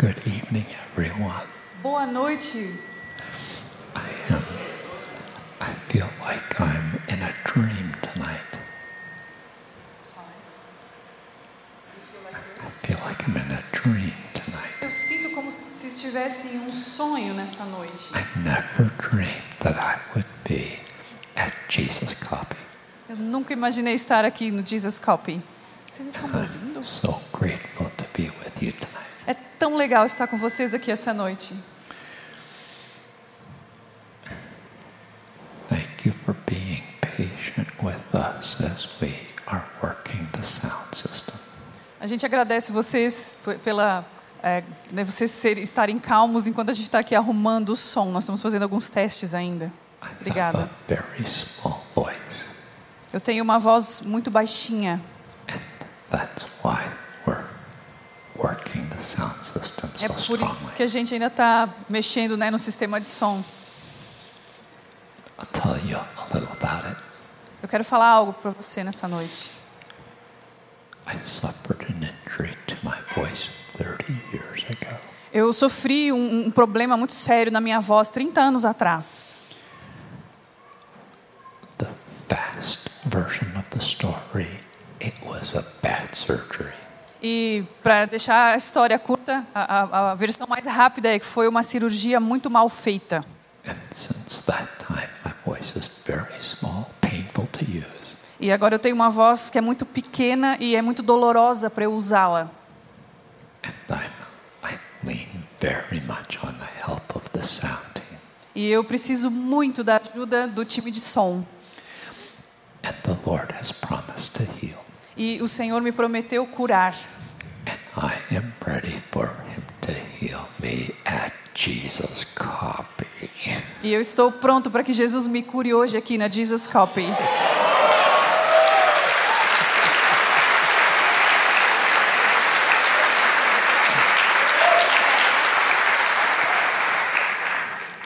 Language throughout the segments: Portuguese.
Good evening, everyone. Boa noite. I am. I feel like I'm in a dream tonight. I feel like I'm in a dream tonight. Eu sinto como se estivesse em um sonho nessa noite. I never dreamed that I would be at Jesus Copy. Eu nunca imaginei estar aqui no Jesus Copy. Vocês estão me ouvindo? So grateful to be with you tonight. É tão legal estar com vocês aqui essa noite. Thank you for being patient with us as we are working the sound system. A gente agradece vocês pela é, né, vocês ser, estarem calmos enquanto a gente está aqui arrumando o som. Nós estamos fazendo alguns testes ainda. Obrigada. Eu tenho uma voz muito baixinha. That's why we're working the sound system so É por isso que a gente ainda está mexendo né, no sistema de som. A. Eu quero falar algo para você nessa noite. I suffered an injury to my voice 30 years ago. Eu sofri um, um problema muito sério na minha voz 30 anos atrás. The fast version of the story, it was a bad surgery. E para deixar a história curta, a, a- a versão mais rápida é que foi uma cirurgia muito mal feita. Time, small. E agora eu tenho uma voz que é muito pequena e é muito dolorosa para eu usá-la. E eu preciso muito da ajuda do time de som. And the Lord has promised to heal. E o Senhor me prometeu curar. And I am ready for Him to heal me at Jesus' copy. E eu estou pronto para que Jesus me cure hoje aqui na Jesus Copy.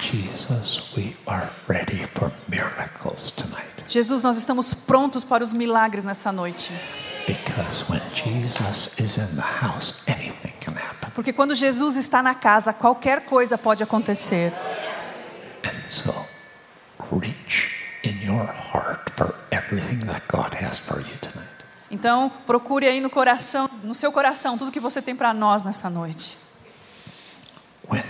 Jesus, we are ready. Jesus, nós estamos prontos para os milagres nessa noite. Porque quando Jesus está na casa, qualquer coisa pode acontecer. Então, procure aí no coração, no seu coração, tudo que você tem para nós nessa noite. When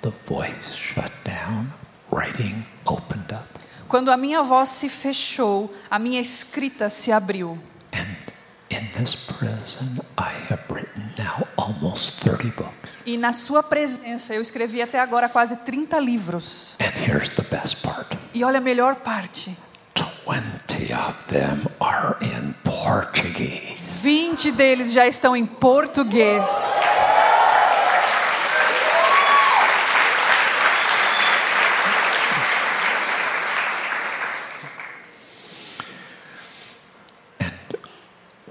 the voice shut down, writing opened up. Quando a minha voz se fechou, a minha escrita se abriu. And in this prison, I have written now almost 30 books. E na sua presença, eu escrevi até agora quase 30 livros. And here's the best part E olha a melhor parte: 20 of them are in Portuguese. 20 deles já estão em português.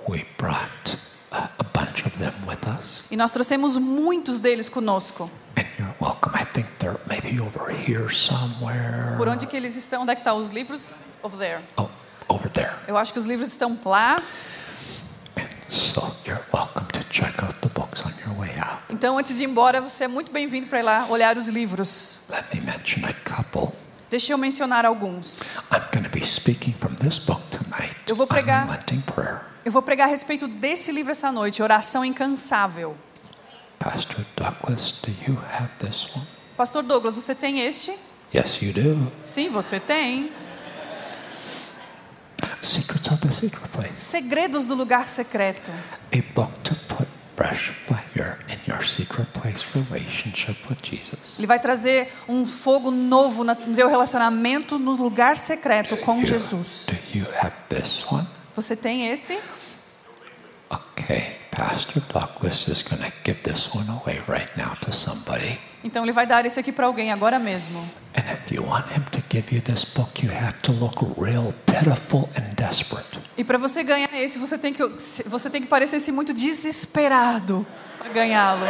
We brought a, a bunch of them with us. E nós trouxemos muitos deles conosco. And you're welcome. I think they're maybe over here somewhere. Por onde que eles estão? Onde é que estão os livros? Over there. Oh, over there. Eu acho que os livros estão lá. So you're welcome to check out the books on your way out. Então, antes de ir embora, você é muito bem-vindo para ir lá olhar os livros. Let me mention a couple. Deixa eu mencionar alguns. I'm going to be speaking from this book tonight. Eu vou pregar. Unrelenting prayer. Eu vou pregar a respeito desse livro essa noite, Oração Incansável. Pastor Douglas, do you have this one? Pastor Douglas, você tem este? Yes, you do. Sim, você tem. Secrets of the Secret Place. Segredos do Lugar Secreto. A book to put fresh fire in your secret place relationship with Jesus. Ele vai trazer um fogo novo no seu relacionamento no lugar secreto com Jesus. Do you have this one? Você tem esse? Okay, Pastor Douglas is going to give this one away right now to somebody. Então ele vai dar esse aqui para alguém agora mesmo. And if you want him to give you this book, you have to look real pitiful and desperate. E para você ganhar esse, você tem que você tem que parecer-se muito desesperado para ganhá-lo.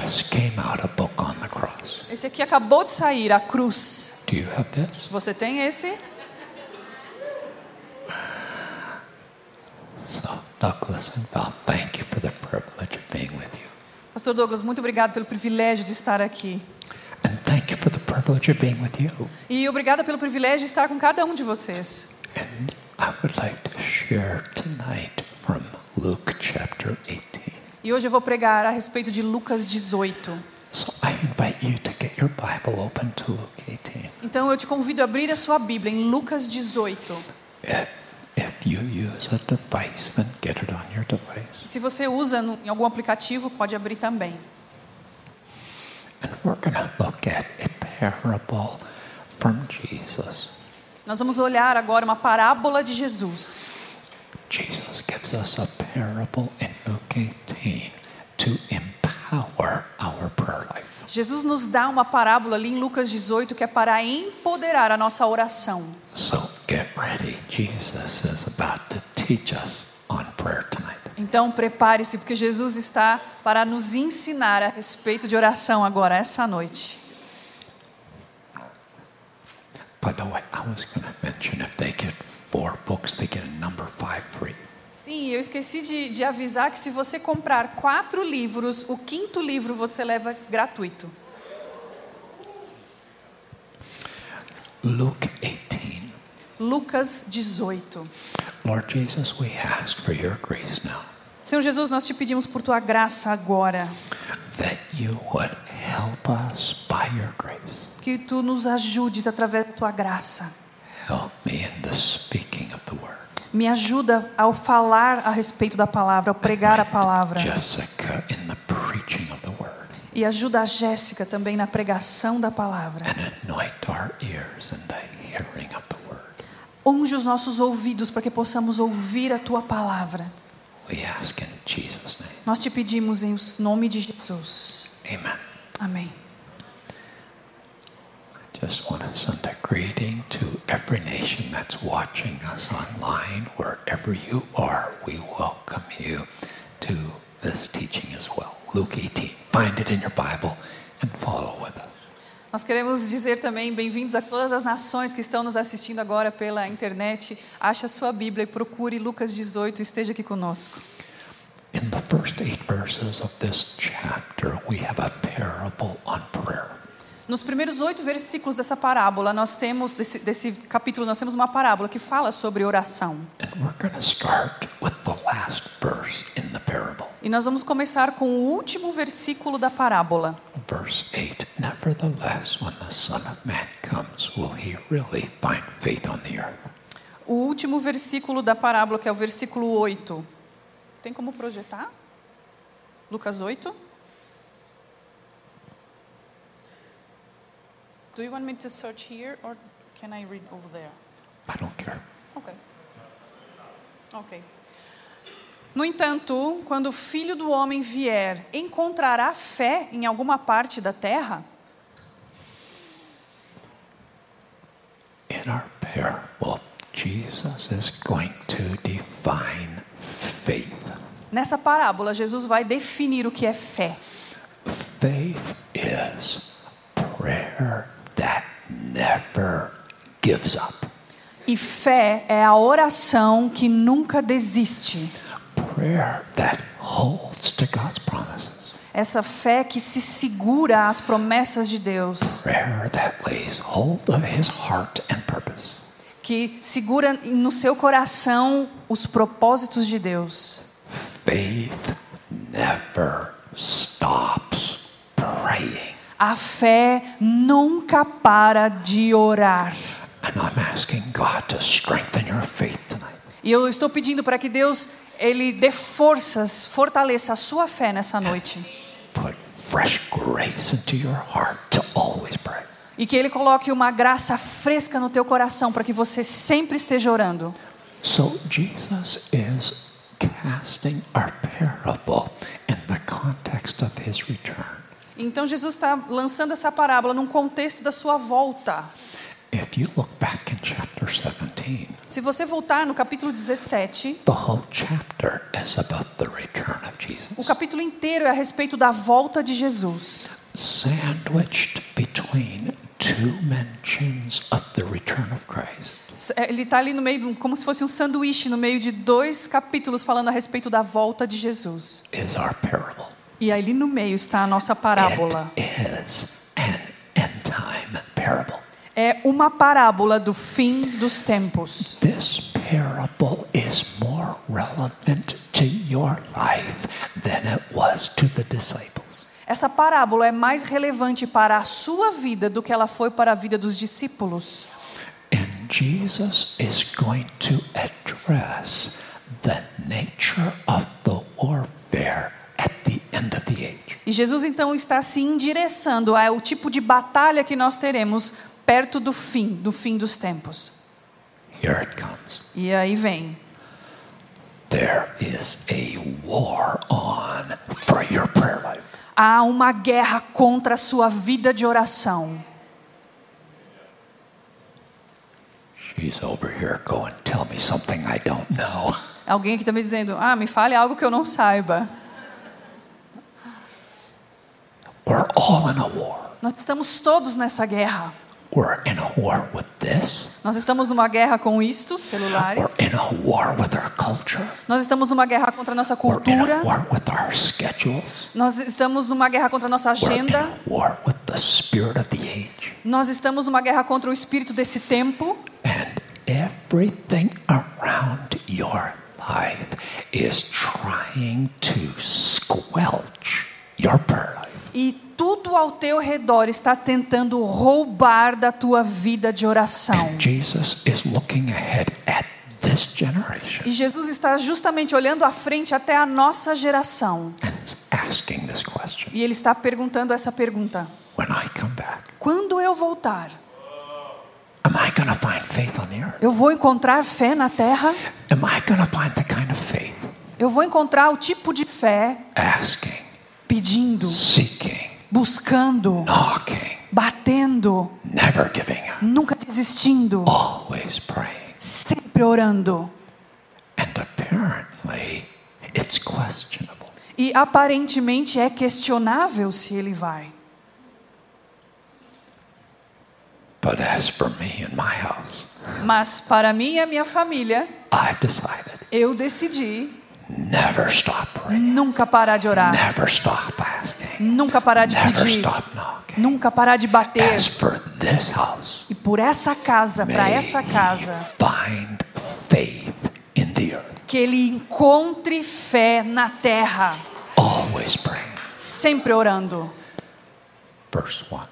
Just came out, a book on the cross. Esse aqui acabou de sair, a cruz. Do you have this? Você tem esse? So, Douglas and Val, thank you for the privilege of being with you. Pastor Douglas, muito obrigado pelo privilégio de estar aqui. And thank you for the privilege of being with you. E obrigada pelo privilégio de estar com cada um de vocês. And I would like to share tonight from Luke chapter 18. E hoje eu vou pregar a respeito de Lucas 18. So I invite you to get your Bible open to Luke 18. Então eu te convido a abrir a sua Bíblia em Lucas 18. If, if you use a device, then get it on your device. Se você usa em algum aplicativo, pode abrir também. And we're going to look at a parable from Jesus. Nós vamos olhar agora uma parábola de Jesus. Jesus gives us a parable in Luke 18 to empower our prayer life. Jesus nos dá uma parábola ali em Lucas 18 que é para empoderar a nossa oração. So get ready. Jesus is about to teach us on prayer tonight. Então prepare-se, porque Jesus está para nos ensinar a respeito de oração agora, essa noite. By the way, I was going to mention if they get four books, they get a number five free. Sim, eu esqueci de, de avisar que se você comprar quatro livros, o quinto livro você leva gratuito. Luke 18. Lucas 18. Lord Jesus, we ask for your grace now, Senhor Jesus, nós te pedimos por tua graça agora, that you would help us by your grace. que tu nos ajudes através da tua graça. Help me in the speaking of the word. Me ajuda ao falar a respeito da palavra, ao pregar a palavra. Jessica in the preaching of the word. E ajuda a Jéssica também na pregação da palavra. And anoint our ears in the hearing of the word. Unge os nossos ouvidos para que possamos ouvir a tua palavra. We ask in Jesus' name. Nós te pedimos em nome de Jesus. Amen. Amém. Just want to send a greeting to every nation that's watching us online, wherever you are. We welcome you to this teaching as well. Luke 18. Find it in your Bible and follow with us. Nós queremos dizer também bem-vindos a todas as nações que estão nos assistindo agora pela internet. Ache a sua Bíblia e procure Lucas 18 e esteja aqui conosco. In the first eight verses of this chapter, we have a parable on prayer. Nos primeiros oito versículos dessa parábola, nós temos desse, desse capítulo, nós temos uma parábola que fala sobre oração. E nós vamos começar com o último versículo da parábola. Verse 8 Nevertheless, when the Son of Man comes, will he really find faith on the earth? O último versículo da parábola, que é o versículo 8. Tem como projetar? Lucas 8. Do you want me to search here or can I read over there? I don't care. Ok. Ok. No entanto, quando o filho do homem vier, encontrará fé em alguma parte da terra? In our parable, Jesus is going to define faith. Nessa parábola, Jesus vai definir o que é fé. Faith is prayer that never gives up, E fé é a oração que nunca desiste. prayer that holds to God's promises, Essa fé que se segura às promessas de Deus, prayer that lays hold of His heart and purpose. que segura no seu coração os propósitos de Deus. Faith never stops praying. A fé nunca para de orar. E eu estou pedindo para que Deus ele dê forças, fortaleça a sua fé nessa noite. Put fresh grace into your heart to always pray. E que ele coloque uma graça fresca no teu coração para que você sempre esteja orando. So Jesus is casting our parable in the context of his return. Então Jesus está lançando essa parábola num contexto da sua volta. If you look back in chapter 17, Se você voltar no capítulo 17, the whole chapter is about the return of o capítulo inteiro é a respeito da volta de Jesus. Sandwiched between two mentions of the return of Christ é, Ele está ali no meio, como se fosse um sanduíche, no meio de dois capítulos falando a respeito da volta de Jesus. is our parable. E ali no meio está a nossa parábola. É uma parábola do fim dos tempos. This parable is more relevant to your life than it was to the disciples. Essa parábola é mais relevante para a sua vida do que ela foi para a vida dos discípulos. And Jesus is going to address the nature of the warfare at the E Jesus então está se endereçando ao tipo de batalha que nós teremos perto do fim, do fim dos tempos. Here it comes. E aí vem. There is a war on for your prayer life. Há uma guerra contra a sua vida de oração. Me. Alguém aqui também dizendo: Ah, me fale algo que eu não saiba. We're all in a war. Nós estamos todos nessa guerra. We're in a war with this. Nós estamos numa guerra com isto, We're celulares. in a war with our culture. Nós estamos numa guerra contra a nossa We're in a cultura. war with our schedules. Nós estamos numa guerra contra a nossa We're in agenda. a war with the spirit of the age. Nós estamos numa guerra contra o espírito desse tempo. And everything around your life is trying to squelch your prayer life. E tudo ao teu redor está tentando roubar da tua vida de oração. E Jesus está justamente olhando à frente até a nossa geração. and is asking this question E ele está perguntando essa pergunta: When I come back, Quando eu voltar, eu vou encontrar fé na terra? Eu vou encontrar o tipo de fé asking, pedindo, seeking, buscando, knocking, batendo, never giving up, nunca desistindo, always praying? sempre orando? And apparently, it's questionable. E aparentemente é questionável se ele vai. But as for me and my house, Mas para mim e a minha família, I've decided eu decidi never stop praying, nunca parar de orar, never stop asking, nunca parar de never pedir, stop knocking. nunca parar de bater. As for this house, E por essa casa, para essa casa, find faith in the earth, que ele encontre fé na terra, always praying. sempre orando. Verse 1.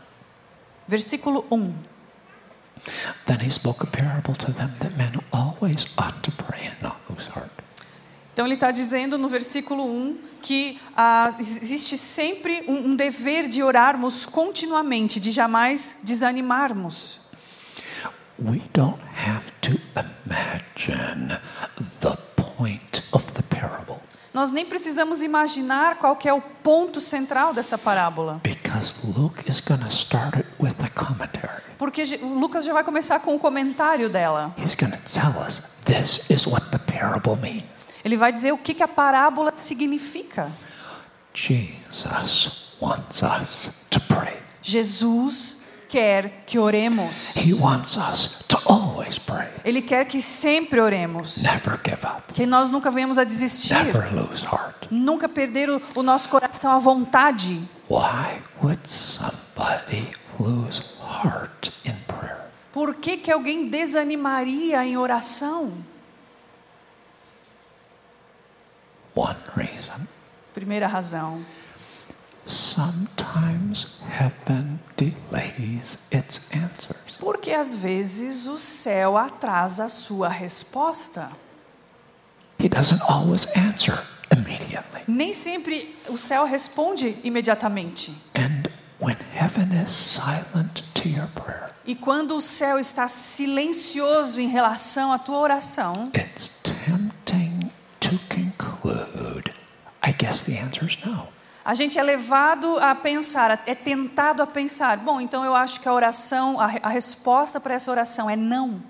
Versículo 1. Then he spoke a parable to them that men always ought to pray and not lose heart. Então ele está dizendo no versículo 1 que ah, existe sempre um, um dever de orarmos continuamente, de jamais desanimarmos. We don't have to imagine the point of the parable Nós nem precisamos imaginar qual que é o ponto central dessa parábola, because Luke is going to start it with a commentary. porque o Lucas já vai começar com o comentário dela. He's going to tell us this is what the parable means. Ele vai dizer o que, que a parábola significa. Jesus wants us to pray. Jesus quer que oremos. He wants us to always pray. Ele quer que sempre oremos. Never give up. Que nós nunca venhamos a desistir. Never lose heart. Nunca perder o, o nosso coração à vontade. Why would somebody lose heart in prayer? Por que, que alguém desanimaria em oração? One reason. Primeira razão. Sometimes heaven delays its answers. Porque às vezes o céu atrasa a sua resposta. He doesn't always answer immediately. Nem sempre o céu responde imediatamente. And when heaven is silent to your prayer, E quando o céu está silencioso em relação à tua oração, it's tempting to conclude, I guess the answer is no. a gente é levado a pensar, é tentado a pensar, bom, então eu acho que a oração, a, a resposta para essa oração é não.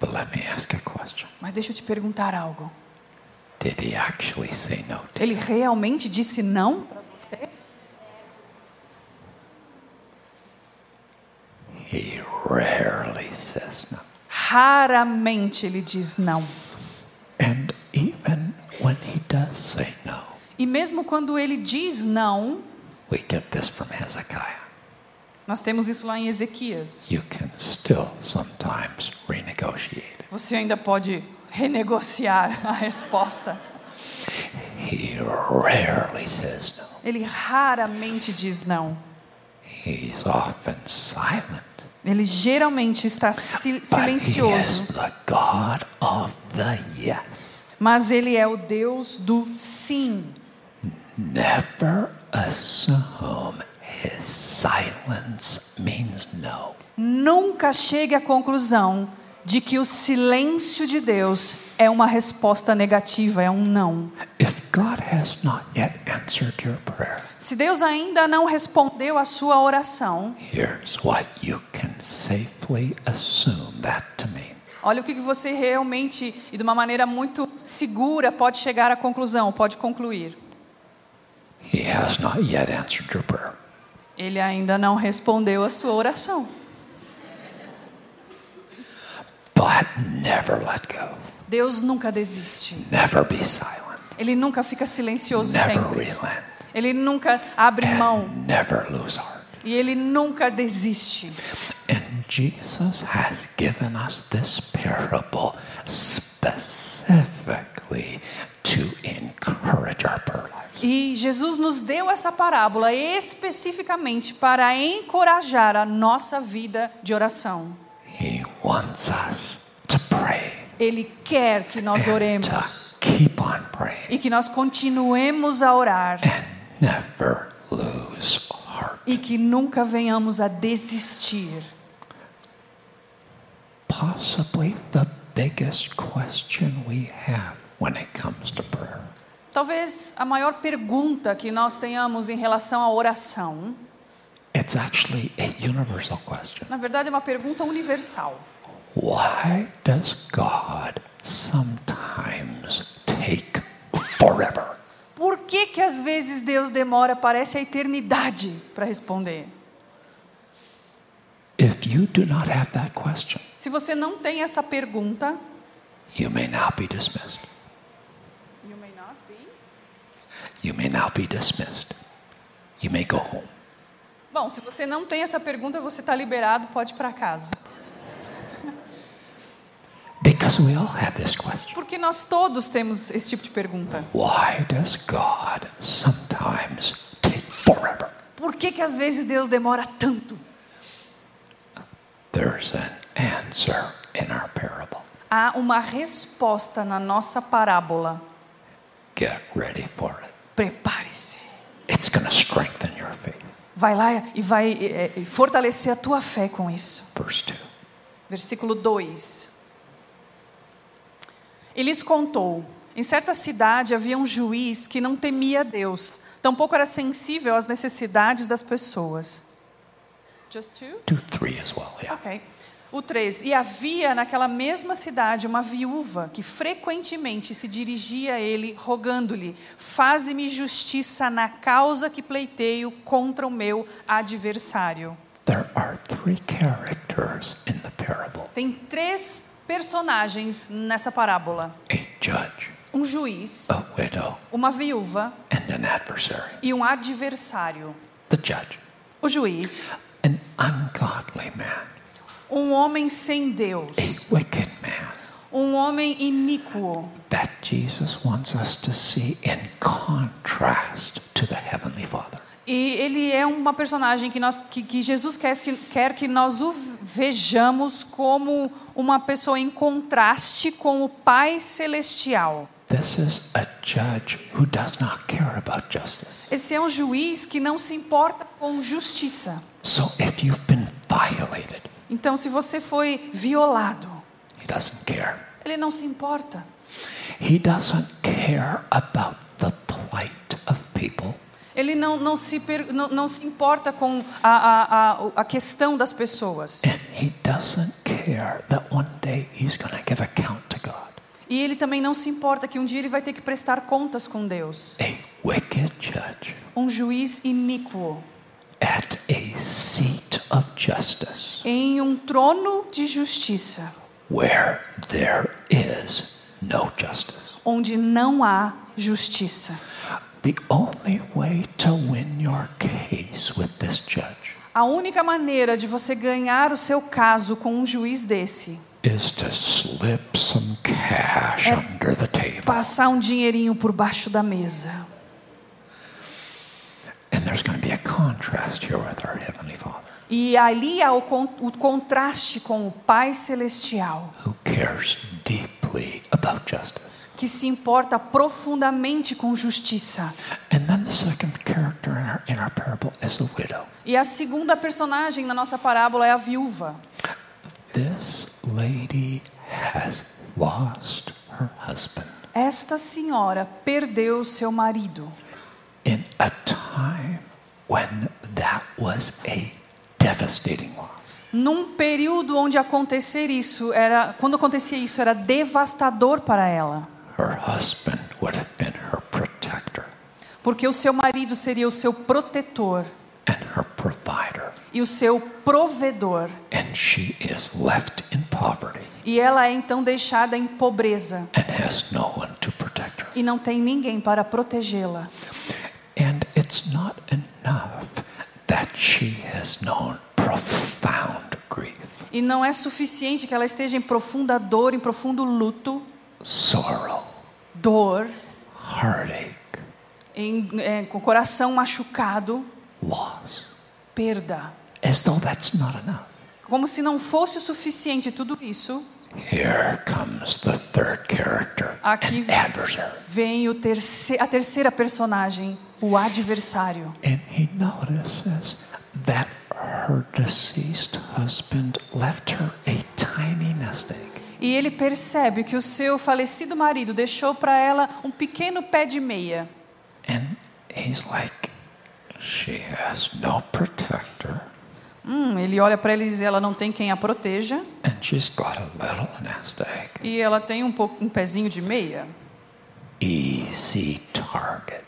But let me ask a question. Mas deixa eu te perguntar algo. Did he actually say no Ele realmente disse não para você? He rarely says no. Raramente ele diz não. And even when he does say no, E mesmo quando ele diz não, we get this from Hezekiah. nós temos isso lá em Ezequias. You can still sometimes renegotiate. Você ainda pode renegociar a resposta. He rarely says no. Ele raramente diz não. He's often silent. Ele geralmente está silencioso, the God of the yes. mas ele é o Deus do sim. Never assume his silence means no. Nunca chegue à conclusão de que o silêncio de Deus é uma resposta negativa, é um não. If God has not yet answered your prayer, Se Deus ainda não respondeu a sua oração, here's what you can safely assume that to mean. olha o que você realmente, e de uma maneira muito segura, pode chegar à conclusão, pode concluir. He has not yet answered your prayer. Ele ainda não respondeu a sua oração. But never let go. Deus nunca desiste. Never be silent. Ele nunca fica silencioso Never sempre. relent. Ele nunca abre mão. And never lose heart. E ele nunca desiste. And Jesus has given us this parable specifically to encourage our prayer. E Jesus nos deu essa parábola especificamente para encorajar a nossa vida de oração. He wants us to pray Ele quer que nós oremos keep on praying e que nós continuemos a orar and never lose heart. e que nunca venhamos a desistir. Possibly the biggest question we have when it comes to prayer Talvez a maior pergunta que nós tenhamos em relação à oração, It's actually a universal question. na verdade é uma pergunta universal. Why does God sometimes take forever? Por que que às vezes Deus demora, parece a eternidade para responder? If you do not have that question, Se você não tem essa pergunta, you may now be dismissed. you may not be. You may now be dismissed. You may go home. Bom, se você não tem essa pergunta, você está liberado, pode ir para casa. Because we all have this question. Porque nós todos temos esse tipo de pergunta. Why does God sometimes take forever? Por que que às vezes Deus demora tanto? There's an answer in our parable. Há uma resposta na nossa parábola. Get ready for it. Prepare-se. It's going to strengthen your faith. Vai lá e vai fortalecer a tua fé com isso. Verse 2. Versículo 2. E lhes contou: Em certa cidade havia um juiz que não temia Deus, tampouco era sensível às necessidades das pessoas. Just two? Do 3 as well, yeah. Ok. O 3. E havia naquela mesma cidade uma viúva que frequentemente se dirigia a ele, rogando-lhe: Faze-me justiça na causa que pleiteio contra o meu adversário. There are three characters in the parable Tem três personagens nessa parábola: a judge, um juiz, a widow, uma viúva and an adversary. e um adversário. The judge, O juiz, an ungodly man, um homem sem Deus, a wicked man um homem iníquo. that Jesus wants us to see in contrast to the Heavenly Father. E ele é uma personagem que, nós, que, que Jesus quer que, quer que nós o vejamos como uma pessoa em contraste com o Pai Celestial. Esse é um juiz que não se importa com justiça. So if you've been violated, Então, se você foi violado, he doesn't care. ele não se importa. Ele não, não, se, não, não se importa com a, a, a, questão das pessoas. E ele também não se importa que um dia ele vai ter que prestar contas com Deus. Um juiz iníquo at a seat of justice em um trono de justiça, where there is no justice. onde não há justiça. The only way to win your case with this judge A única maneira de você ganhar o seu caso com um juiz desse is to slip some cash É under the table. passar um dinheirinho por baixo da mesa. And there's going to be a contrast here with our Heavenly Father E ali há o, con o contraste com o Pai Celestial, who cares deeply about justice. que se importa profundamente com justiça. And then the second character in our, in our parable is the widow. E a segunda personagem na nossa parábola é a viúva. This lady has lost her husband Esta senhora perdeu seu marido in a time when that was a devastating loss. num período onde acontecer isso era, quando acontecia isso era devastador para ela, Her husband would have been her protector porque o seu marido seria o seu protetor and her provider, e o seu provedor, and she is left in poverty e ela é então deixada em pobreza and has no one to protect her. e não tem ninguém para protegê-la. It's not enough that she has known profound grief, E não é suficiente que ela esteja em profunda dor, em profundo luto, sorrow, dor, heartache, em, é, com o coração machucado, loss, perda. as though that's not enough. Como se não fosse o suficiente tudo isso, Here comes the third character, aqui vem o terce a terceira personagem, o adversário. And he notices that her deceased husband left her a tiny nest egg. E ele percebe que o seu falecido marido deixou para ela um pequeno pé de meia. And he's like, she has no protector, Hum, ele olha para ela e diz: ela não tem quem a proteja and she's got a little nest egg. e ela tem um, pouco, um pezinho de meia. Easy target.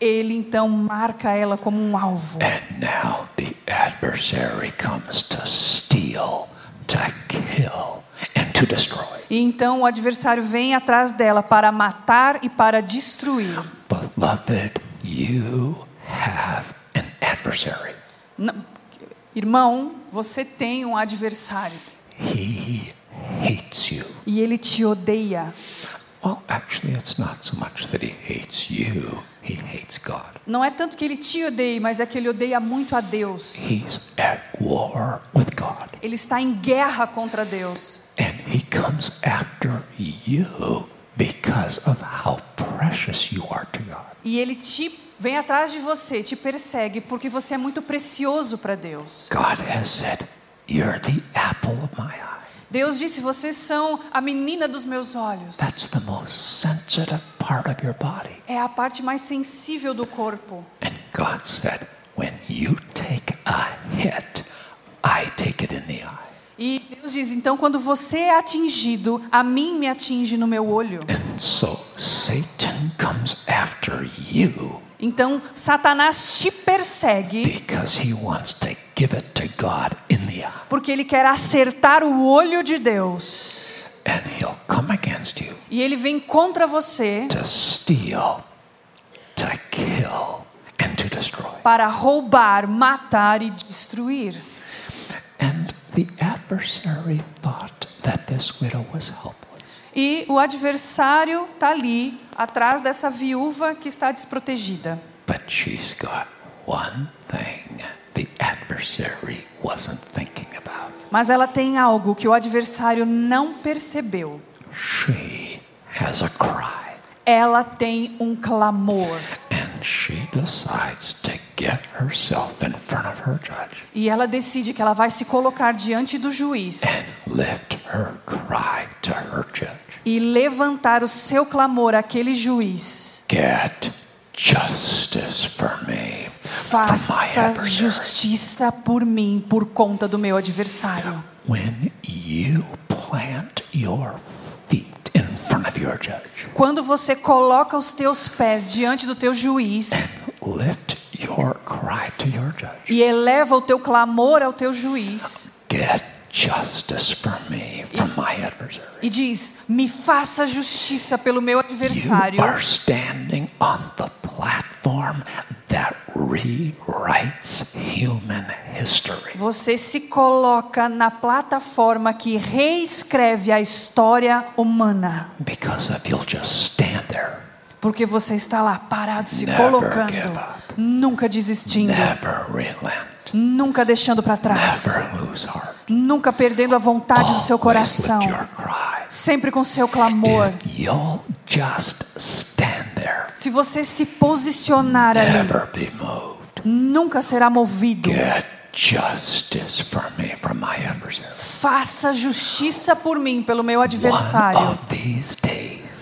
Ele então marca ela como um alvo. And now the adversary comes to steal, to kill, and to destroy. E então o adversário vem atrás dela para matar e para destruir. Beloved, you have an adversary. Não- Irmão, você tem um adversário He hates you. e ele te odeia. Well, actually, it's not so much that he hates you, he hates God. Não é tanto que ele te odeie, mas é que ele odeia muito a Deus. He's at war with God. Ele está em guerra contra Deus. And he comes after you because of how precious you are to God. E ele te vem atrás de você, te persegue porque você é muito precioso para Deus. God has said, You're the apple of my eye. Deus disse: "Vocês são a menina dos meus olhos". That's the most sensitive part of your body. É a parte mais sensível do corpo. And God said, When you take a hit, I take it in the eye. E Deus diz: "Então quando você é atingido, a mim me atinge no meu olho". And so Satan comes after you Então Satanás te persegue porque ele quer acertar o olho de Deus. E ele vem contra você to steal, to kill, and to destroy. para roubar, matar e destruir. And the adversary thought that this widow was helpless. E o adversário está ali, atrás dessa viúva que está desprotegida. But she's got one thing the adversary wasn't thinking about. Mas ela tem algo que o adversário não percebeu. She has a cry. Ela tem um clamor. And she decides to get herself in front of her judge E ela decide que ela vai se colocar diante do juiz and lift her cry to her judge. E levantar o seu clamor àquele juiz. Get justice for me Faça justiça por mim, por conta do meu adversário. When you plant your feet in front of your judge. Quando você coloca os teus pés diante do teu juiz Lift your cry to your judge. e eleva o teu clamor ao teu juiz Get justice for me from my adversary. e diz: Me faça justiça pelo meu You adversário. are standing on the platform that rewrites human history. Você se coloca na plataforma que reescreve a história humana. Because if you'll just stand there, Porque você está lá parado, se Never colocando, nunca desistindo, never relent, nunca deixando para trás, never lose heart. Nunca perdendo a vontade do seu coração, sempre com seu clamor. If you'll just stand there, Se você se posicionar ali, nunca será movido. Get justice for me from my adversary. Faça justiça por mim, pelo meu adversário.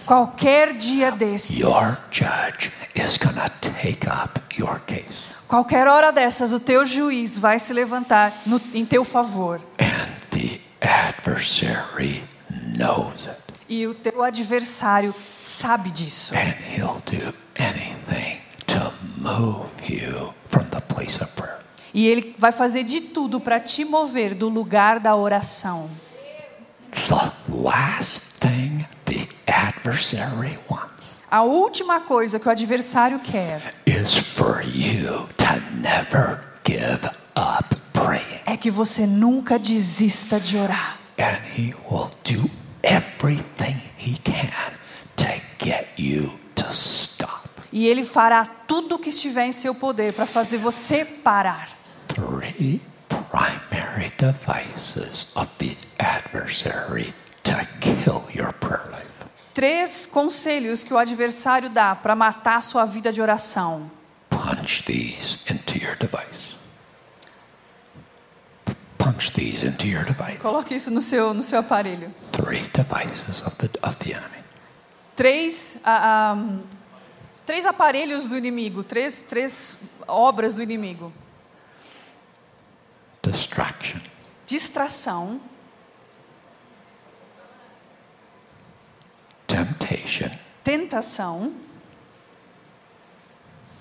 Qualquer dia desses, your judge is to take up your case. Qualquer hora dessas, o teu juiz vai se levantar no, em teu favor. And the adversary knows it. E o teu adversário sabe disso. And he'll do anything to move you from the place of prayer. E ele vai fazer de tudo para te mover do lugar da oração. The last thing the adversary wants A última coisa que o adversário quer é que você nunca desista de orar. And he will do everything he can to get you to stop. E ele fará tudo o que estiver em seu poder para fazer você parar. Three primary devices of the adversary to kill your prayer. Três conselhos que o adversário dá para matar a sua vida de oração. Punch these into your device. Punch these into your device. Coloque isso no seu, no seu aparelho. Three devices of the of the enemy. Três, ah, ah, três aparelhos do inimigo, três, três obras do inimigo: Distraction, distração, temptation, tentação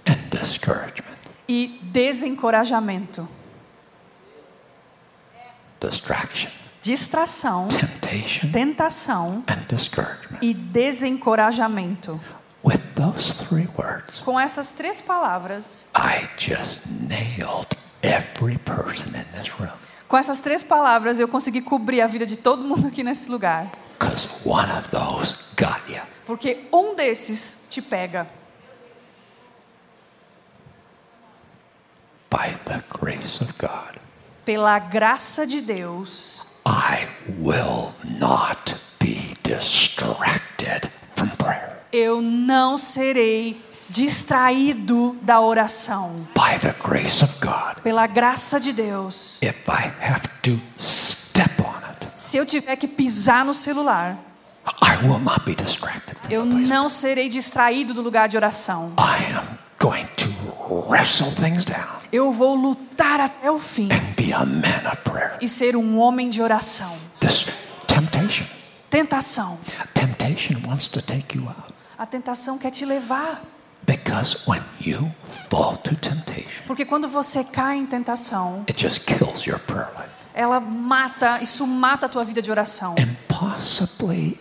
and discouragement. e desencorajamento. Distraction, Distração, temptation, tentação and discouragement. e desencorajamento. With those three words, Com essas três palavras, I just nailed every person in this room. com essas três palavras, eu consegui cobrir a vida de todo mundo aqui nesse lugar. Because one of those got you. Porque um desses te pega. By the grace of God, Pela graça de Deus, I will not be distracted from prayer. eu não serei distraído da oração. By the grace of God, Pela graça de Deus, if I have to step on se eu tiver que pisar no celular, eu não serei distraído do lugar de oração. I am going to wrestle things down Eu vou lutar até o fim and be a man of prayer. e ser um homem de oração. Tentação. A tentação quer te levar. Because when you fall to temptation, Porque quando você cai em tentação, it just kills your prayer life. Ela mata, isso mata a tua vida de oração. And possibly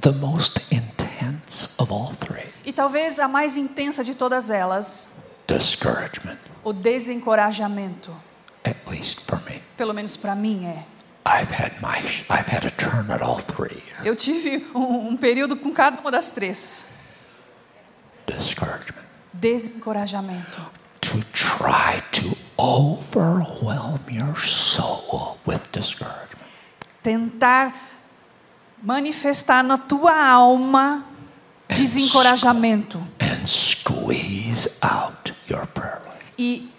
the most intense of all three E talvez a mais intensa de todas elas, discouragement, o desencorajamento, at least for me. pelo menos para mim é. I've had my, I've had a turn at all three. Eu tive um, um período com cada uma das três. Discouragement. Desencorajamento. To try to overwhelm your soul with discouragement. Tentar manifestar na tua alma desencorajamento And squeeze out your prayer life. e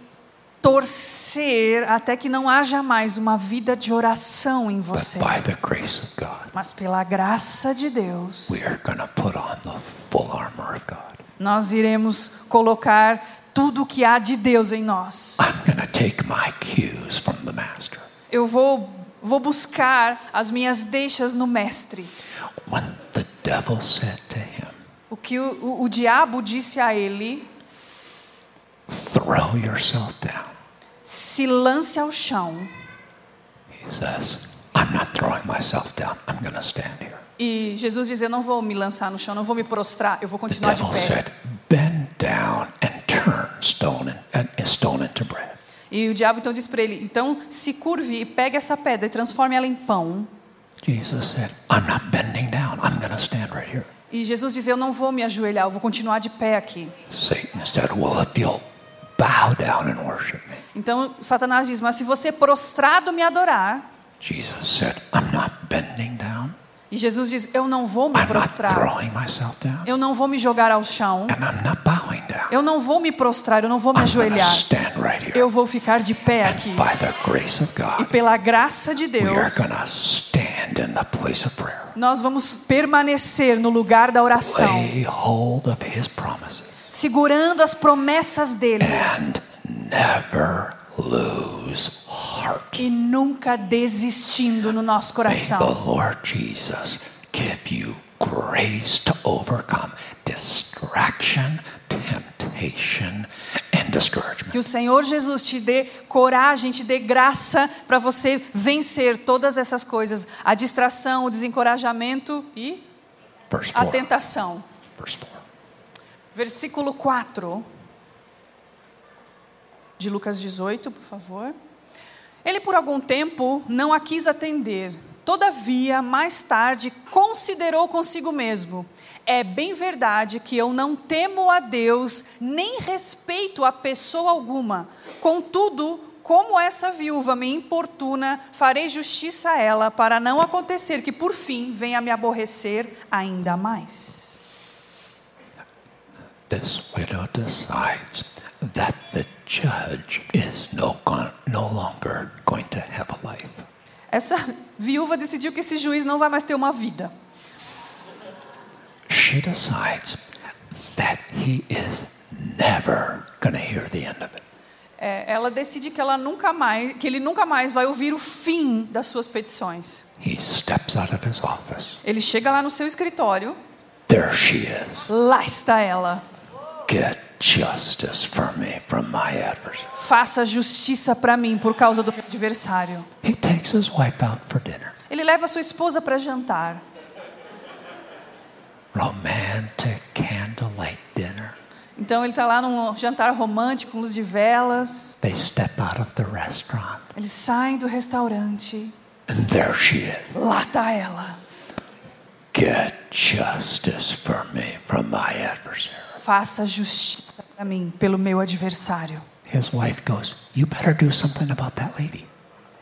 torcer até que não haja mais uma vida de oração em But você. by the grace of God, Mas pela graça de Deus, we are going to put on the full armor of God. nós iremos colocar tudo o que há de Deus em nós. Eu vou vou buscar as minhas deixas no mestre. When the devil said to him, O que o, o, o diabo disse a ele: Throw yourself down. se lance ao chão. He says, I'm not throwing myself down. I'm going to stand here. E Jesus diz: Eu não vou me lançar no chão, não vou me prostrar, eu vou continuar de pé. said, Bend down and turn stone, and stone into bread. E o diabo então diz para ele: Então se curve e pegue essa pedra e transforme ela em pão. Jesus said, I'm not bending down. I'm going to stand right here. E Jesus diz: Eu não vou me ajoelhar, eu vou continuar de pé aqui. Satan said, Well, if you'll bow down and worship me. Então Satanás diz: Mas se você prostrado me adorar. Jesus said, I'm not bending down. E Jesus diz: Eu não vou me prostrar. Eu não vou me jogar ao chão. Eu não vou me prostrar, eu não vou me ajoelhar. Eu vou ficar de pé aqui. E pela graça de Deus, nós vamos permanecer no lugar da oração, segurando as promessas dele and never lose heart. e nunca desistindo no nosso May coração. the Lord Jesus give you grace to overcome distraction, temptation, and discouragement. Que o Senhor Jesus te dê coragem, te dê graça para você vencer todas essas coisas: a distração, o desencorajamento e a 4. tentação. Verse 4. Versículo 4 de Lucas 18, por favor. Ele por algum tempo não a quis atender. Todavia, mais tarde, considerou consigo mesmo: É bem verdade que eu não temo a Deus, nem respeito a pessoa alguma. Contudo, como essa viúva me importuna, farei justiça a ela, para não acontecer que por fim venha me aborrecer ainda mais. This widow decides that the judge is no, no longer going to have a life. Essa viúva decidiu que esse juiz não vai mais ter uma vida. She decides that he is never going to hear the end of it. É, ela decide que ela nunca mais, que ele nunca mais vai ouvir o fim das suas petições. He steps out of his office. Ele chega lá no seu escritório, There she is. lá está ela. Get justice for me from my adversary. Faça justiça para mim por causa do meu adversário. He takes his wife out for dinner. Ele leva sua esposa para jantar. Romantic candlelight dinner. Então ele está lá num jantar romântico, com luz de velas. They step out of the restaurant, Eles saem do restaurante. and there she is. Lá está ela. Get justice for me from my adversary. Faça justiça para mim pelo meu adversário. His wife goes, You better do something about that lady.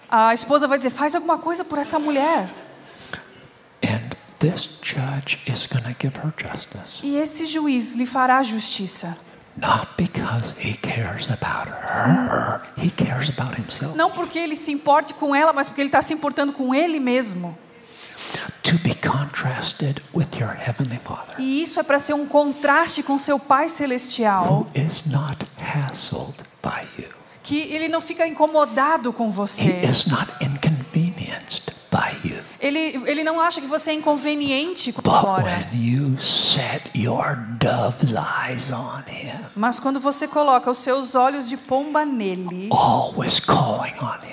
A esposa vai dizer: faz alguma coisa por essa mulher. And this judge is going to give her justice. E esse juiz lhe fará justiça. Not because he cares about her, he cares about himself. Não porque ele se importe com ela, mas porque ele está se importando com ele mesmo. To be contrasted with your heavenly Father, E isso é para ser um contraste com seu Pai Celestial, who is not hassled by you. que ele não fica incomodado com He você. is not inconvenienced by you. Ele, ele não acha que você é inconveniente But agora. when you set your dove's eyes on him, Mas quando você coloca os seus olhos de pomba nele, always calling on him,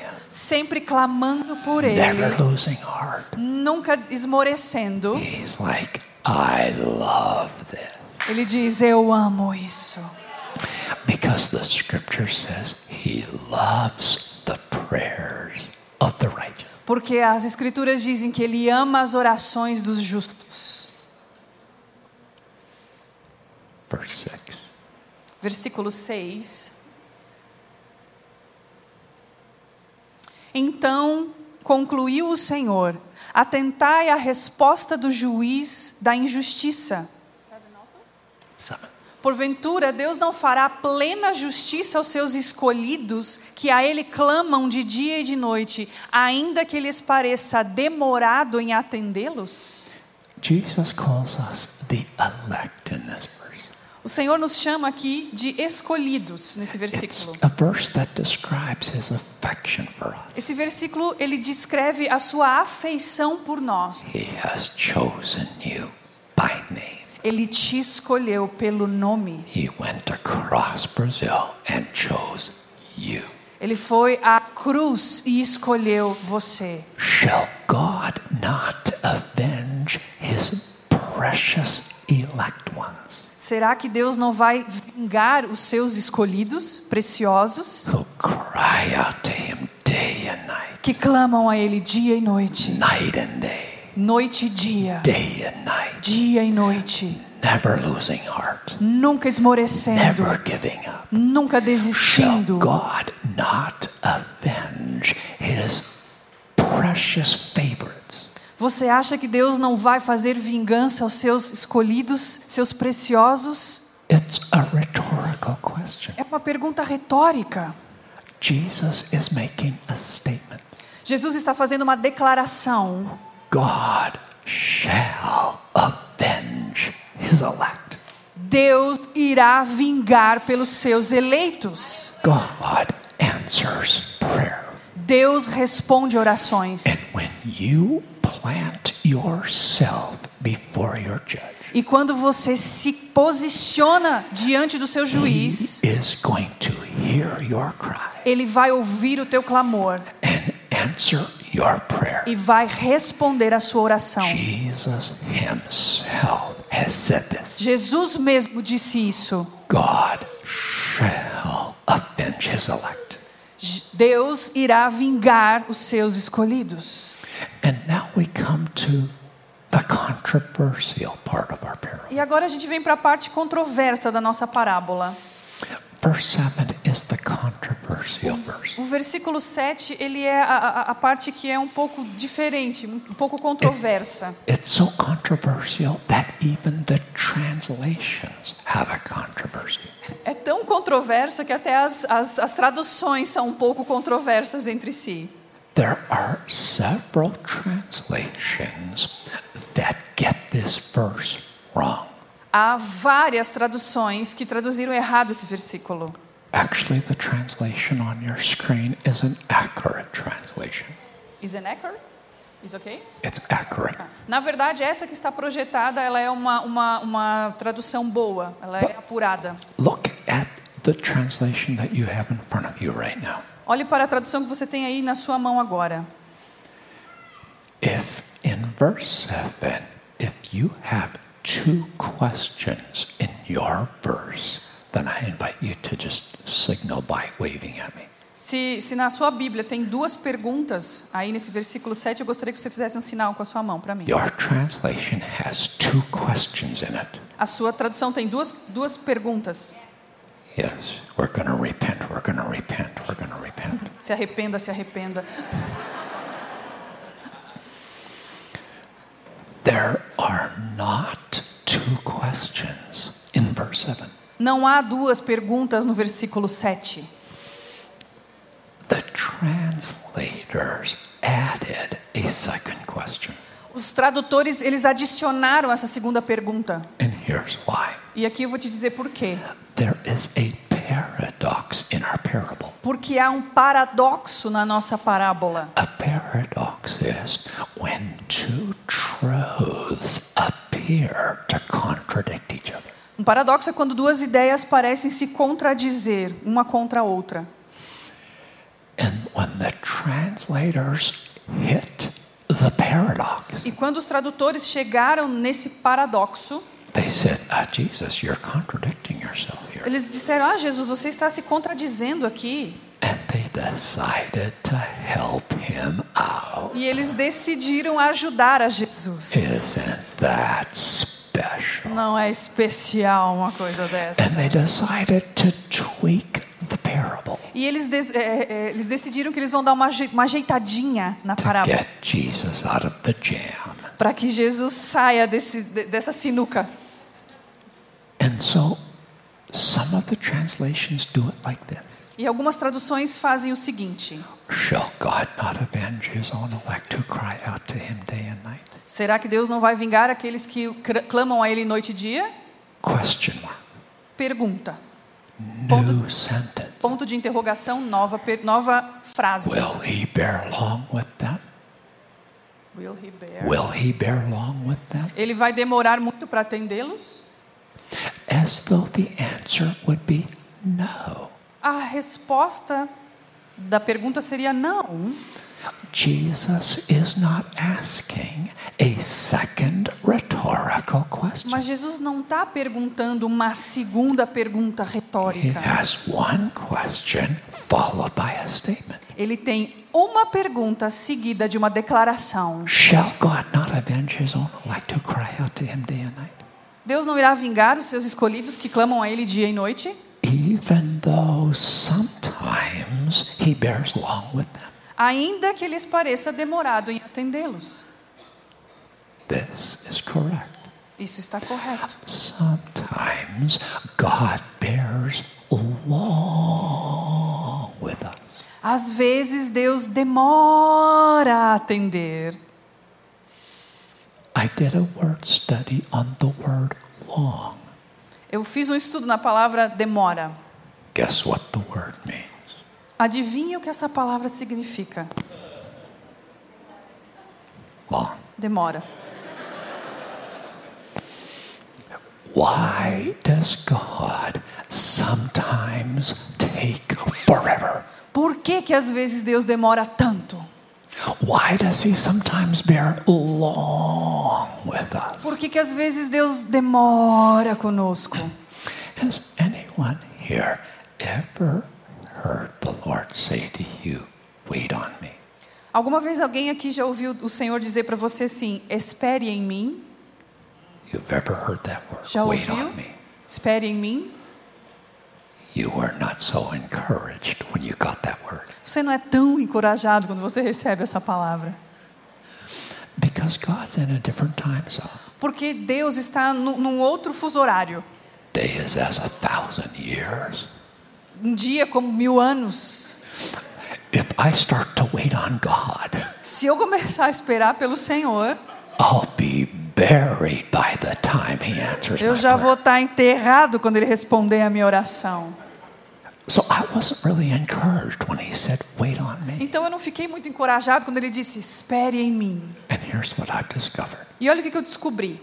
sempre clamando por never ele, losing heart, nunca esmorecendo, he's like, I love this. ele diz: Eu amo isso. Because the scripture says he loves the prayers of the righteous. Porque as Escrituras dizem que ele ama as orações dos justos. Verse 6. Versículo 6. Então concluiu o Senhor: Atentai à resposta do juiz da injustiça. Porventura, Deus não fará plena justiça aos seus escolhidos, que a Ele clamam de dia e de noite, ainda que lhes pareça demorado em atendê-los? Jesus calls us the elect in this verse. O Senhor nos chama aqui de escolhidos nesse versículo. a verse that describes his affection for us. Esse versículo ele descreve a sua afeição por nós. He has chosen you Ele te escolheu pelo nome. He went across Brazil and chose you. Ele foi à cruz e escolheu você. Shall God not avenge his precious elect ones Será que Deus não vai vingar os seus escolhidos, preciosos, que clamam a Ele dia e noite, night and day, noite e dia, dia e noite, never losing heart, nunca esmorecendo, never giving up? nunca Shall desistindo? God not avenge his precious favorites? Você acha que Deus não vai fazer vingança aos seus escolhidos, seus preciosos? É uma pergunta retórica. Jesus is making a statement. Jesus está fazendo uma declaração. God shall avenge his elect. Deus irá vingar pelos seus eleitos. God answers prayer. Deus responde orações. And when you plant yourself before your judge, E quando você se posiciona diante do seu he juiz, is going to hear your cry ele vai ouvir o teu clamor e vai responder a sua oração. Jesus himself has said this. Jesus mesmo disse isso. God shall avenge his elect. Deus irá vingar os seus escolhidos. And now we come to the controversial part of our parable. E agora a gente vem para a parte controversa da nossa parábola. Verse 7 is the controversial verse. O versículo 7, ele é a, a, a parte que é um pouco diferente, um pouco controversa. It's so controversial that even the translations have a controversy. É tão controversa que até as, as, as traduções são um pouco controversas entre si. There are several translations that get this verse wrong. Há várias traduções que traduziram errado esse versículo. Actually, the translation on your screen is an accurate translation. Is an accurate? Is okay? It's accurate. Ah, na verdade, essa que está projetada, ela é uma, uma, uma tradução boa, ela é apurada. Look at the translation that you have in front of you right now. Olhe para a tradução que você tem aí na sua mão agora. If in verse 7, if you have two questions in your verse, then I invite you to just signal by waving at me. Se, se na sua Bíblia tem duas perguntas, aí nesse versículo 7, eu gostaria que você fizesse um sinal com a sua mão para mim. Your translation has two questions in it. A sua tradução tem duas, duas perguntas. Yes, we're going to repent, we're going to repent, we're going to repent. Se arrependa, se arrependa. There are not two questions in verse 7. Não há duas perguntas no versículo 7. The translators added a second question. Os tradutores, eles adicionaram essa segunda pergunta. And here's why. E aqui eu vou te dizer por quê. There is a paradox in our parable. Porque há um paradoxo na nossa parábola. A paradox is when two truths appear to contradict each other. Um paradoxo é quando duas ideias parecem se contradizer uma contra a outra. And when the translators hit quando os tradutores chegaram nesse paradoxo, they said, ah, Jesus, you're contradicting yourself here. eles disseram: Ah, Jesus, você está se contradizendo aqui. And they decided to help him out. E eles decidiram ajudar a Jesus. Isn't that special? Não é especial uma coisa dessa. And they decided to tweak the parable E eles, des- é, é, eles decidiram que eles vão dar uma, uma ajeitadinha na parábola para que Jesus saia desse, de- dessa sinuca. And so some of the translations do it like this E algumas traduções fazem o seguinte? Será que Deus não vai vingar aqueles que clamam a Ele noite e dia? Pergunta. Sentence. Ponto de interrogação, nova, nova frase. Will he bear long with them? Will he bear? Will he bear long with them? Ele vai demorar muito para atendê-los? As though the answer would be no. A resposta da pergunta seria não. Jesus is not asking a second rhetorical question. Mas Jesus não está perguntando uma segunda pergunta He retórica. has one question followed by a statement. Ele tem uma pergunta seguida de uma declaração. Shall God not avenge his own elect who cry out to him day and night? Deus não irá vingar os seus escolhidos que clamam a Ele dia e noite? Even though sometimes he bears long with them. Ainda que lhes pareça demorado em atendê-los. This is correct. Isso está correto. Sometimes God bears long with us. Às vezes Deus demora a atender. I did a word study on the word long. Eu fiz um estudo na palavra demora. Guess what the word means? Adivinha o que essa palavra significa? Long. Demora. Why does God sometimes take forever? Por que que às vezes Deus demora tanto? Why does he sometimes bear long with us? Por que que às vezes Deus demora conosco? Has anyone here ever heard Lord say to you, Wait on me? Alguma vez alguém aqui já ouviu o Senhor dizer para você assim: espere em mim? You've ever heard that word? Já Wait ouviu? on me. Espere em mim? You were not so encouraged when you got that word. Você não é tão encorajado quando você recebe essa palavra. Because God's in a different time zone. Porque Deus está nu- num outro fuso horário. Day is as a thousand years. Um dia como mil anos. If I start to wait on God, Se eu começar a esperar pelo Senhor, I'll be buried by the time He answers eu my já vou estar enterrado quando Ele responder a minha oração. So I wasn't really encouraged when He said, "Wait on me." Então eu não fiquei muito encorajado quando Ele disse: espere em mim. And here's what I've discovered: E olha o que eu descobri.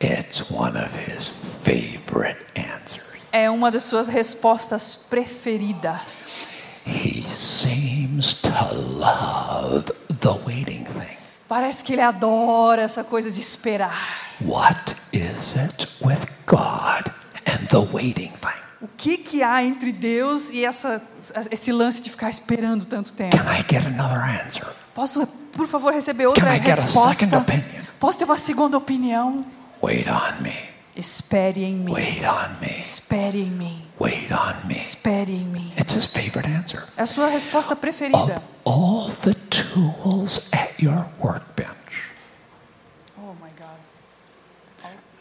it's one of His favorite answers. É uma das suas respostas preferidas. He seems to love the waiting thing. Parece que Ele adora essa coisa de esperar. What is it with God and the waiting thing? O que, que há entre Deus e essa, esse lance de ficar esperando tanto tempo? Can I get another answer? Posso, por favor, receber outra Can I get a resposta? second opinion? Posso ter uma segunda opinião? Wait on me. Espere em mim. Wait on me. Espere em mim. Wait on me. Espere em mim. It's his favorite answer. É a sua resposta preferida. Of all the tools at your workbench, Oh my God.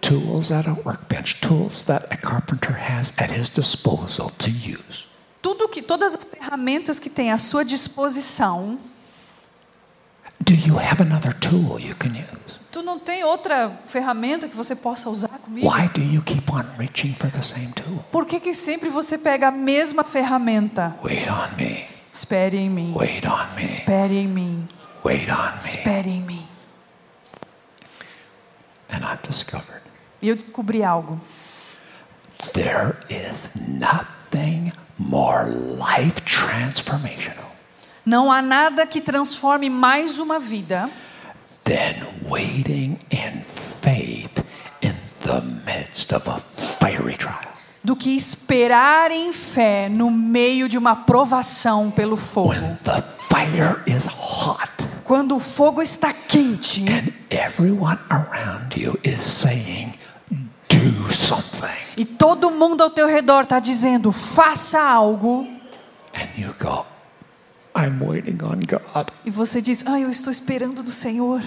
tools at a workbench, tools that a carpenter has at his disposal to use, Tudo que, todas as ferramentas que tem à sua disposição, do you have another tool you can use? Tu não tem outra ferramenta que você possa usar comigo? Why do you keep on reaching for the same tool? Por que, que sempre você pega a mesma ferramenta? Wait on me. Espere em mim. Wait on me. Espere em mim. Wait on me. Espere em mim. And I've discovered E eu descobri algo. there is nothing more life transformational Não há nada que transforme mais uma vida than waiting in faith in the midst of a fiery trial. do que esperar em fé no meio de uma provação pelo fogo. When the fire is hot Quando o fogo está quente and everyone around you is saying, Do something. e todo mundo ao teu redor está dizendo: faça algo, And you go, I'm waiting on God. e você diz: ah, eu estou esperando do Senhor.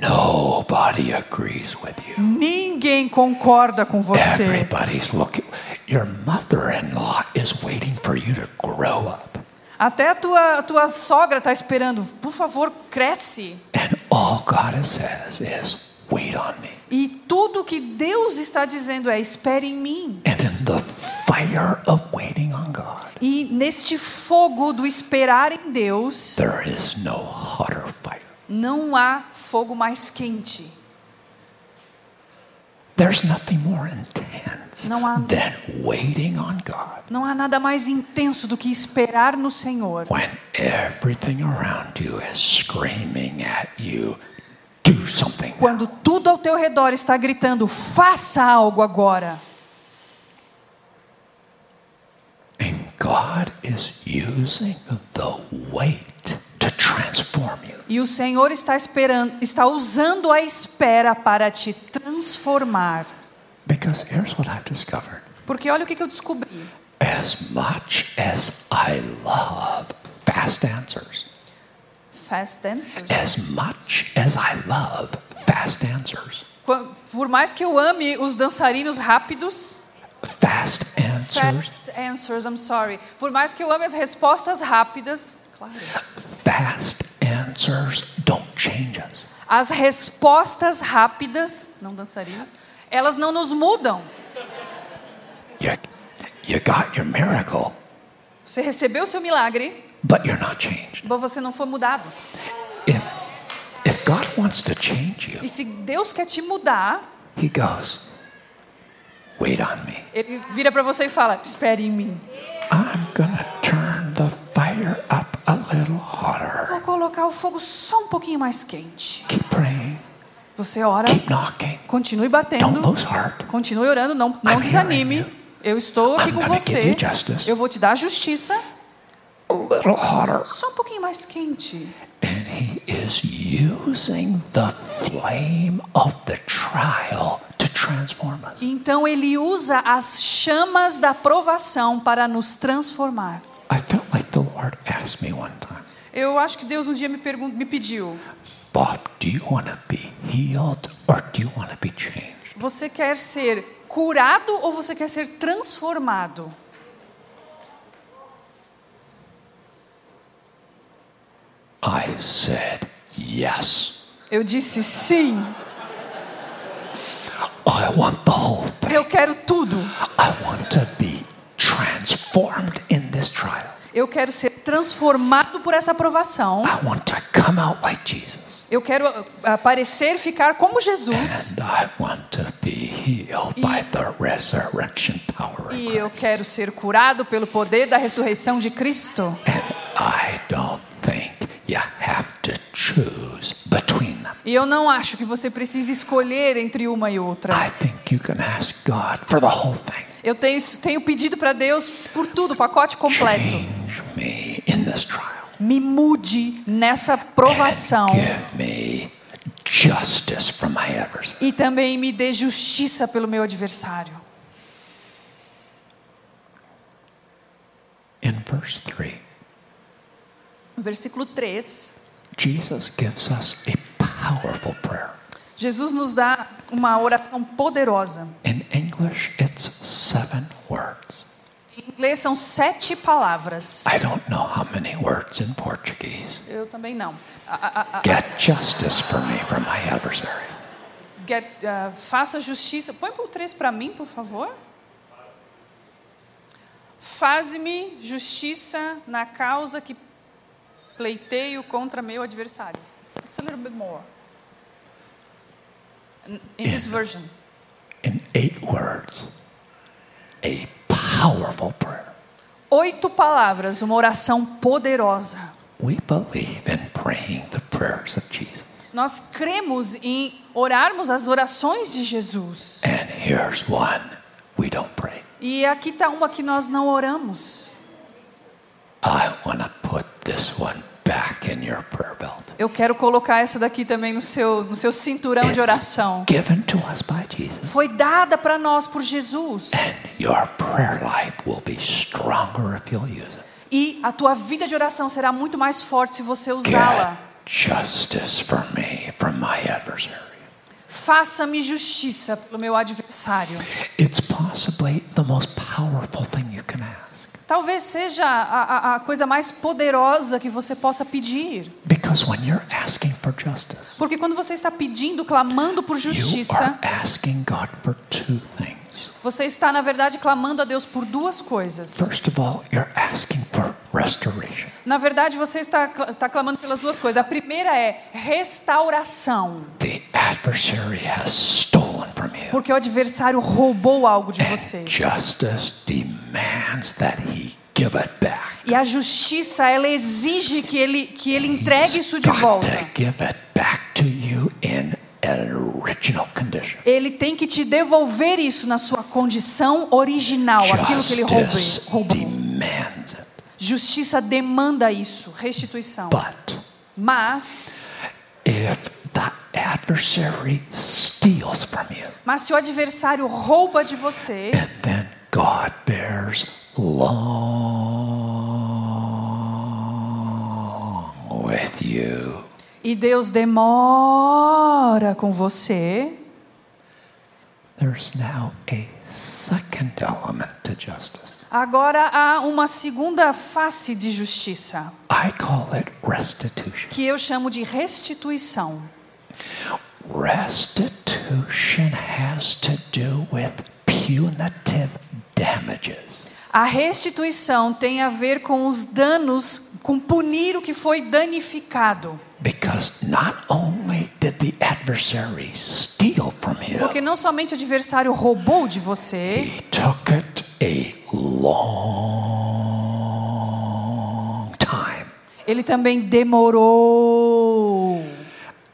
Nobody agrees with you. Ninguém concorda com você. Everybody's looking. Your mother in law is waiting for you to grow up. Até a tua, a tua sogra está esperando. Por favor, cresce. And all God says is, Wait on me. E tudo que Deus está dizendo é: espere em mim. And in the fire of waiting on God, E neste fogo do esperar em Deus. Não há fogo mais quente. There's nothing more intense Não há- than waiting on God Não há nada mais intenso do que esperar no Senhor. when everything around you is screaming at you, do something. now." Quando tudo ao teu redor está gritando: faça algo agora. And God is using the wait to transform you. E o Senhor está esperando, está usando a espera para te transformar. Because here's what I've discovered. Porque olha o que eu descobri. As much as I love fast answers, Fast dancers. as much as I love fast answers, Qua- Por mais que eu ame os dançarinos rápidos, fast answers, fast answers, I'm sorry. Por mais que eu ame as respostas rápidas, claro. fast answers don't change us. As respostas rápidas, não dançarinos, elas não nos mudam. You, you got your miracle, Você recebeu o seu milagre, but you're not changed. mas você não foi mudado. If, if God wants to change you, E se Deus quer te mudar, He goes, wait on me. ele vira para você e fala: "Espere em mim. I'm gonna turn the fire up a little hotter. Vou colocar o fogo só um pouquinho mais quente." Keep praying, Você ora, keep knocking. continue Don't batendo, lose heart. continue orando, não, não I'm desanime. Eu estou aqui I'm com você. you justice. Eu vou te dar justiça, A little hotter. só um pouquinho mais quente. And He is using the flame of the trial to transform us. Então ele usa as chamas da provação para nos transformar. I felt like the Lord asked me one time, Eu acho que Deus um dia me, me pediu: Bob, do you want to be healed or do you want to be changed? Você quer ser curado ou você quer ser transformado? I said, Yes. Eu disse sim. I want the whole thing. Eu quero tudo. I want to be transformed in this trial. Eu quero ser transformado por essa aprovação. I want to come out like Jesus. Eu quero aparecer, ficar como Jesus. And I want to be healed by the resurrection power of E eu quero ser curado pelo poder da ressurreição de Cristo. And I don't think you have to choose between them. E eu não acho que você precise escolher entre uma e outra. I think you can ask God for the whole thing. Eu tenho, tenho pedido para Deus por tudo, o pacote completo. Me. Me mude nessa provação e também me dê justiça pelo meu adversário. In verse 3, No versículo 3, Jesus gives us a powerful prayer. Jesus nos dá uma oração poderosa. In English, it's seven words. Em inglês são sete palavras. I don't know how many words in Portuguese. Eu também não. A- a- a- Get justice for me from my adversary. get, ah, faça justiça. Põe o 3 para mim, por favor. Faze-me justiça na causa que pleiteio contra meu adversário. It's a little bit more. In this version. In eight words, a powerful prayer. Oito palavras, uma oração poderosa. We believe in praying the prayers of Jesus. Nós cremos em orarmos as orações de Jesus. And here's one we don't pray. E aqui está uma que nós não oramos. I put this one back in your prayer belt. Eu quero colocar essa daqui também no seu, no seu cinturão de oração. given to us by Jesus. Foi dada para nós por Jesus. And your prayer life will be stronger if you'll use it. E a tua vida de oração será muito mais forte se você usá-la. Justice for me from my adversary. Faça-me justiça pelo meu adversário. It's possibly the most powerful thing. Talvez seja a, a, a coisa mais poderosa que você possa pedir. Because when you're asking for justice, Porque quando você está pedindo, clamando por you justiça, are asking God for two things. você está, na verdade, clamando a Deus por duas coisas. First of all, you're asking for restoration. Na verdade, você está, está clamando pelas duas coisas. A primeira é restauração, The adversary has stolen from you. porque o adversário roubou algo de você. And justice demands that he give it back. E a justiça, ela exige que ele, que ele entregue isso de volta. to give it back to you in original condition. Ele tem que te devolver isso na sua condição original, aquilo que ele Justice roubou. demands it. Justiça demanda isso, restituição. But Mas, if the adversary steals from you, mas se o adversário rouba de você, and then God bears long with you, e Deus demora com você, there's now a second element to justice. agora há uma segunda face de justiça, I call it restitution. que eu chamo de restituição. Restitution has to do with punitive damages. A restituição tem a ver com os danos, com punir o que foi danificado. Because not only did the adversary steal from you, Porque não somente o adversário roubou de você, he took it a long time. ele também demorou.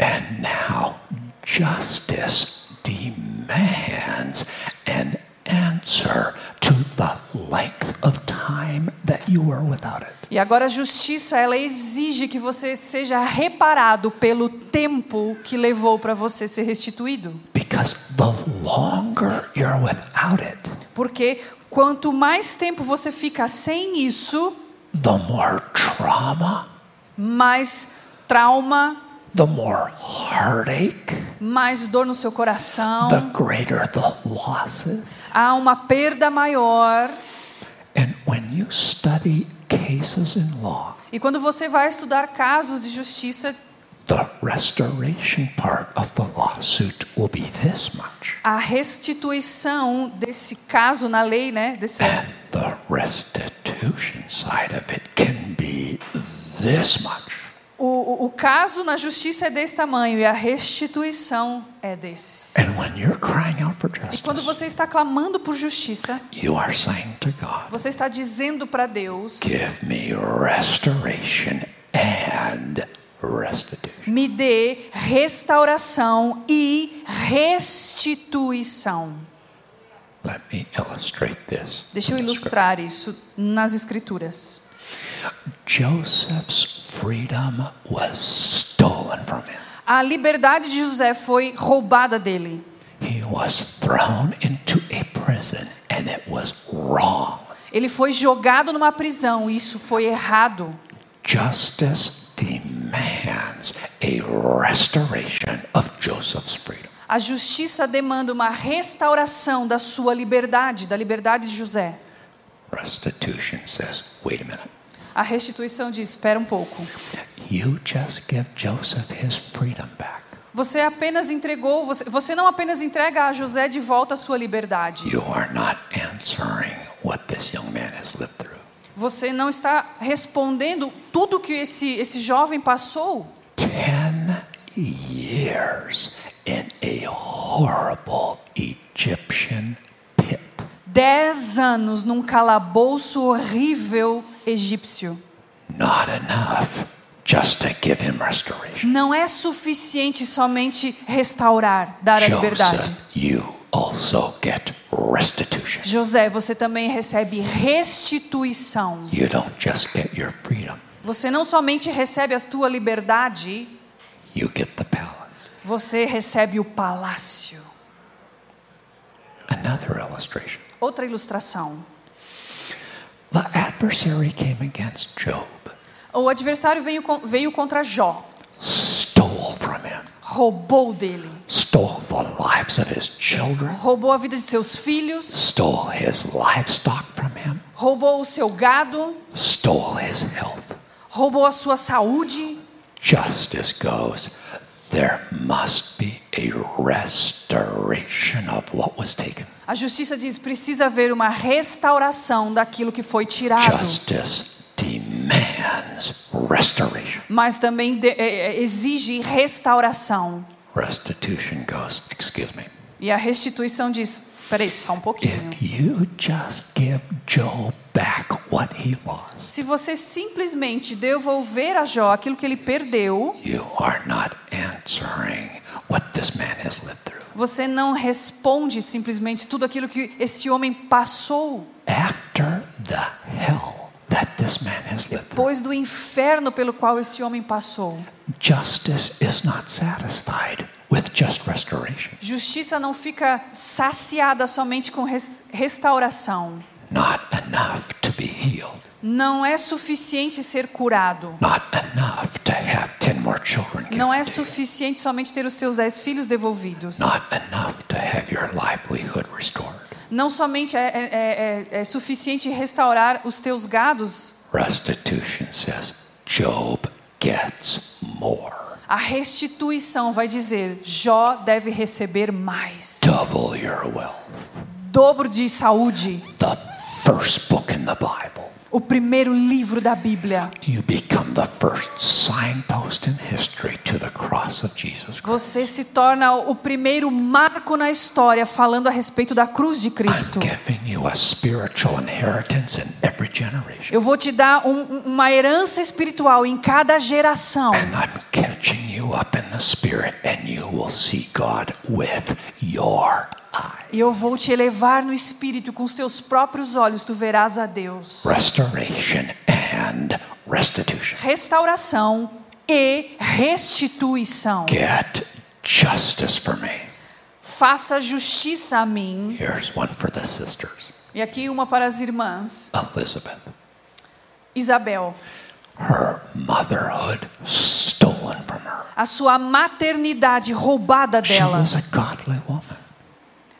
And now justice demands an answer to the length of time that you were without it. E agora a justiça, ela exige que você seja reparado pelo tempo que levou para você ser restituído. Because the longer you're without it, Porque quanto mais tempo você fica sem isso, the more trauma, mais trauma, the more heartache, mais dor no seu coração, the greater the losses. há uma perda maior. And when you study cases in law, E quando você vai estudar casos de justiça, the restoration part of the lawsuit will be this much. a restituição desse caso na lei, né, desse And the restitution side of it can be this much. O, o, caso na justiça é desse tamanho e a restituição é desse. And when you're crying out for E quando justice, você está clamando por justiça, you are saying to God, você está dizendo para Deus: Give me restoration and restitution. me dê restauração e restituição. Let me illustrate this. Deixa eu ilustrar isso nas escrituras. Joseph's freedom was stolen from him. A liberdade de José foi roubada dele. He was thrown into a prison and it was wrong. Ele foi jogado numa prisão, isso foi errado. Justice demands a restoration of Joseph's freedom. A justiça demanda uma restauração da sua liberdade, da liberdade de José. Restitution says, wait a minute. A restituição diz: espera um pouco. You just give Joseph his freedom back. Você apenas entregou, você, você não apenas entrega a José de volta a sua liberdade. You are not answering what this young man has lived through. Você não está respondendo tudo que esse, esse jovem passou. Ten years in a horrible Egyptian pit. Dez anos num calabouço horrível egípcio. Not enough just to give him restoration. Não é suficiente somente restaurar, dar a liberdade. Joseph, you also get restitution. José, você também recebe restituição. You don't just get your freedom, Você não somente recebe a tua liberdade, you get the palace. você recebe o palácio. Another illustration. Outra ilustração. The adversary came against Job, O adversário veio, veio contra Jó, stole from him, roubou dele, stole the lives of his children, roubou a vida de seus filhos, stole his livestock from him, roubou o seu gado, stole his health. roubou a sua saúde. Justice goes, a restoration of what was taken. A justiça diz: precisa haver uma restauração daquilo que foi tirado. Justice demands demands restoration. mas também de- é, é, exige restauração. Restitution goes, excuse me. E a restituição diz: peraí, só um pouquinho. If you just give Job back what he lost, Se você simplesmente devolver a Jó aquilo que ele perdeu, you are not answering what this man has lived through. você não responde simplesmente tudo aquilo que esse homem passou After the hell that this man has lived through, depois do inferno pelo qual esse homem passou. justice is not satisfied with just restoration. Justiça não fica saciada somente com res- restauração. Not enough to be healed. Não é suficiente ser curado. Not enough to have 10 more children Não é suficiente somente ter os teus dez filhos devolvidos. Not enough to have your livelihood restored. Não somente é, é- é- é suficiente restaurar os teus gados. Restitution says Job gets more. A restituição vai dizer: Jó deve receber mais. Double your wealth. Dobro de saúde. The first book in the Bible. O primeiro livro da Bíblia. You become the first signpost in history to the cross of Jesus Christ. Você se torna o primeiro marco na história falando a respeito da cruz de Cristo. Eu vou te dar um- um- uma herança espiritual em cada geração. And I'm catching you up in the spirit, and you will see God with your. E eu vou te elevar no espírito com os teus próprios olhos, tu verás a Deus. Restoration and restitution. Restauração e restituição. Get justice for me. Faça justiça a mim. Here's one for the sisters. E aqui uma para as irmãs. Elizabeth, Isabel, her motherhood stolen from her. a sua maternidade roubada She dela. was a godly woman.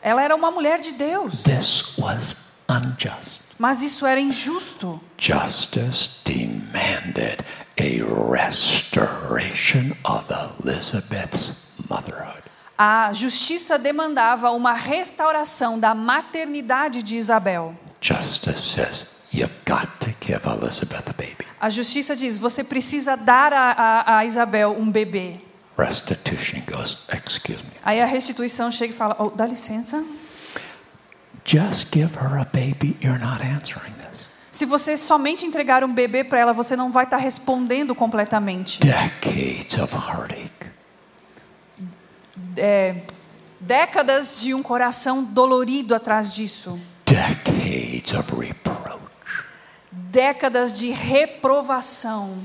Ela era uma mulher de Deus, This was unjust. mas isso era injusto. Justice demanded a restoration of Elizabeth's motherhood. A justiça demandava uma restauração da maternidade de Isabel. Justice says you've got to give Elizabeth a baby. A justiça diz: você precisa dar a, a, a Isabel um bebê. Restitution goes, excuse me. Aí a restituição chega e fala: oh, dá licença. Just give her a baby, you're not answering this. Se você somente entregar um bebê para ela, você não vai estar respondendo completamente. Decades of heartache. É, décadas de um coração dolorido atrás disso. Decades of reproach. Décadas de reprovação.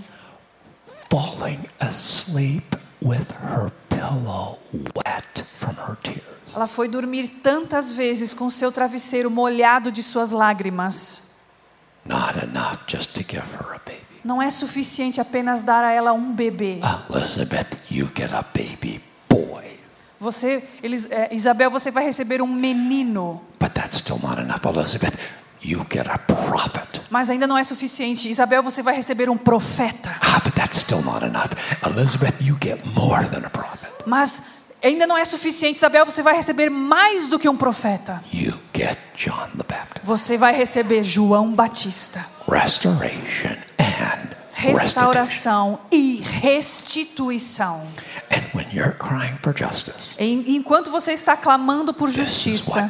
Falling asleep with her pillow wet from her tears. Ela foi dormir tantas vezes com seu travesseiro molhado de suas lágrimas. Not enough just to give her a baby. Não é suficiente apenas dar a ela um bebê. Elizabeth, you get a baby boy. Você, eles, é, Isabel, você vai receber um menino. But that's still not enough. Elizabeth, you get a prophet. Mas ainda não é suficiente. Isabel, você vai receber um profeta. Ah, but that's still not enough. Elizabeth, you get more than a prophet. Mas ainda não é suficiente. Isabel, você vai receber mais do que um profeta. You get John the Baptist. Você vai receber João Batista. Restoration and. Restauração e restituição. And when you're crying for justice, Enquanto você está clamando por justiça,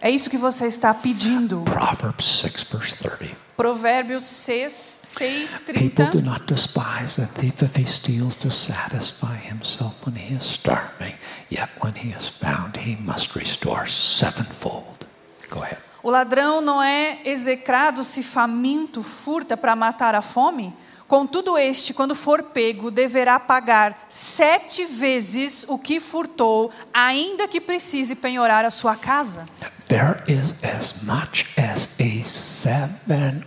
é isso que você está pedindo. Proverbs 6, verse 30. Provérbios 6, 6 People do 30. not despise a thief if he steals to satisfy himself when he is starving, yet when he is found, he must restore sevenfold. Go ahead. O ladrão não é execrado se faminto furta para matar a fome? Contudo, este, quando for pego, deverá pagar sete vezes o que furtou, ainda que precise penhorar a sua casa. There is as much as a sevenfold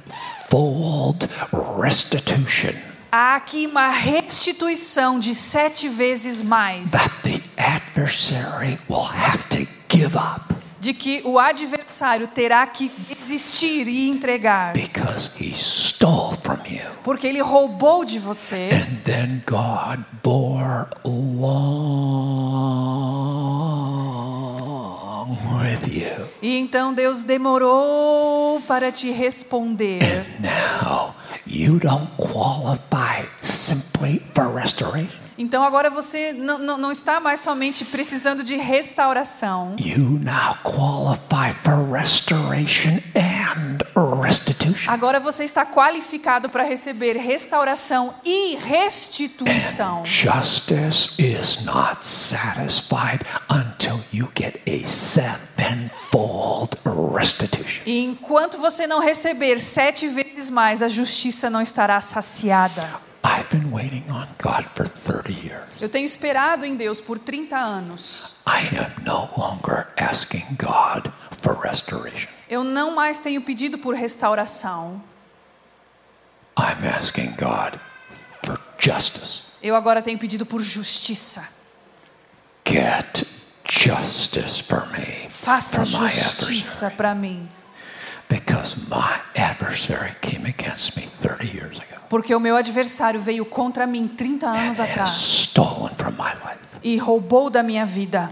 restitution. Há aqui uma restituição de sete vezes mais, that the adversary will have to give up de que o adversário terá que desistir e entregar, because he stole from you. porque ele roubou de você. And then God bore along with you. E então Deus demorou para te responder. Now you don't qualify simply for restoration. Então agora você não, não, não está mais somente precisando de restauração. You now qualify for restoration and restitution. Agora você está qualificado para receber restauração e restituição. Justice is not satisfied until you get a sevenfold restitution. E enquanto você não receber sete vezes mais, a justiça não estará saciada. I've been waiting on God for 30 years. Eu tenho esperado em Deus por 30 anos. I am no longer asking God for restoration. Eu não mais tenho pedido por restauração. I'm asking God for justice. Eu agora tenho pedido por justiça. Get justice for me. Faça justiça para mim. Because my adversary came against me 30 years ago Porque o meu adversário veio contra mim 30 and anos atrás stolen from my life. e roubou da minha vida.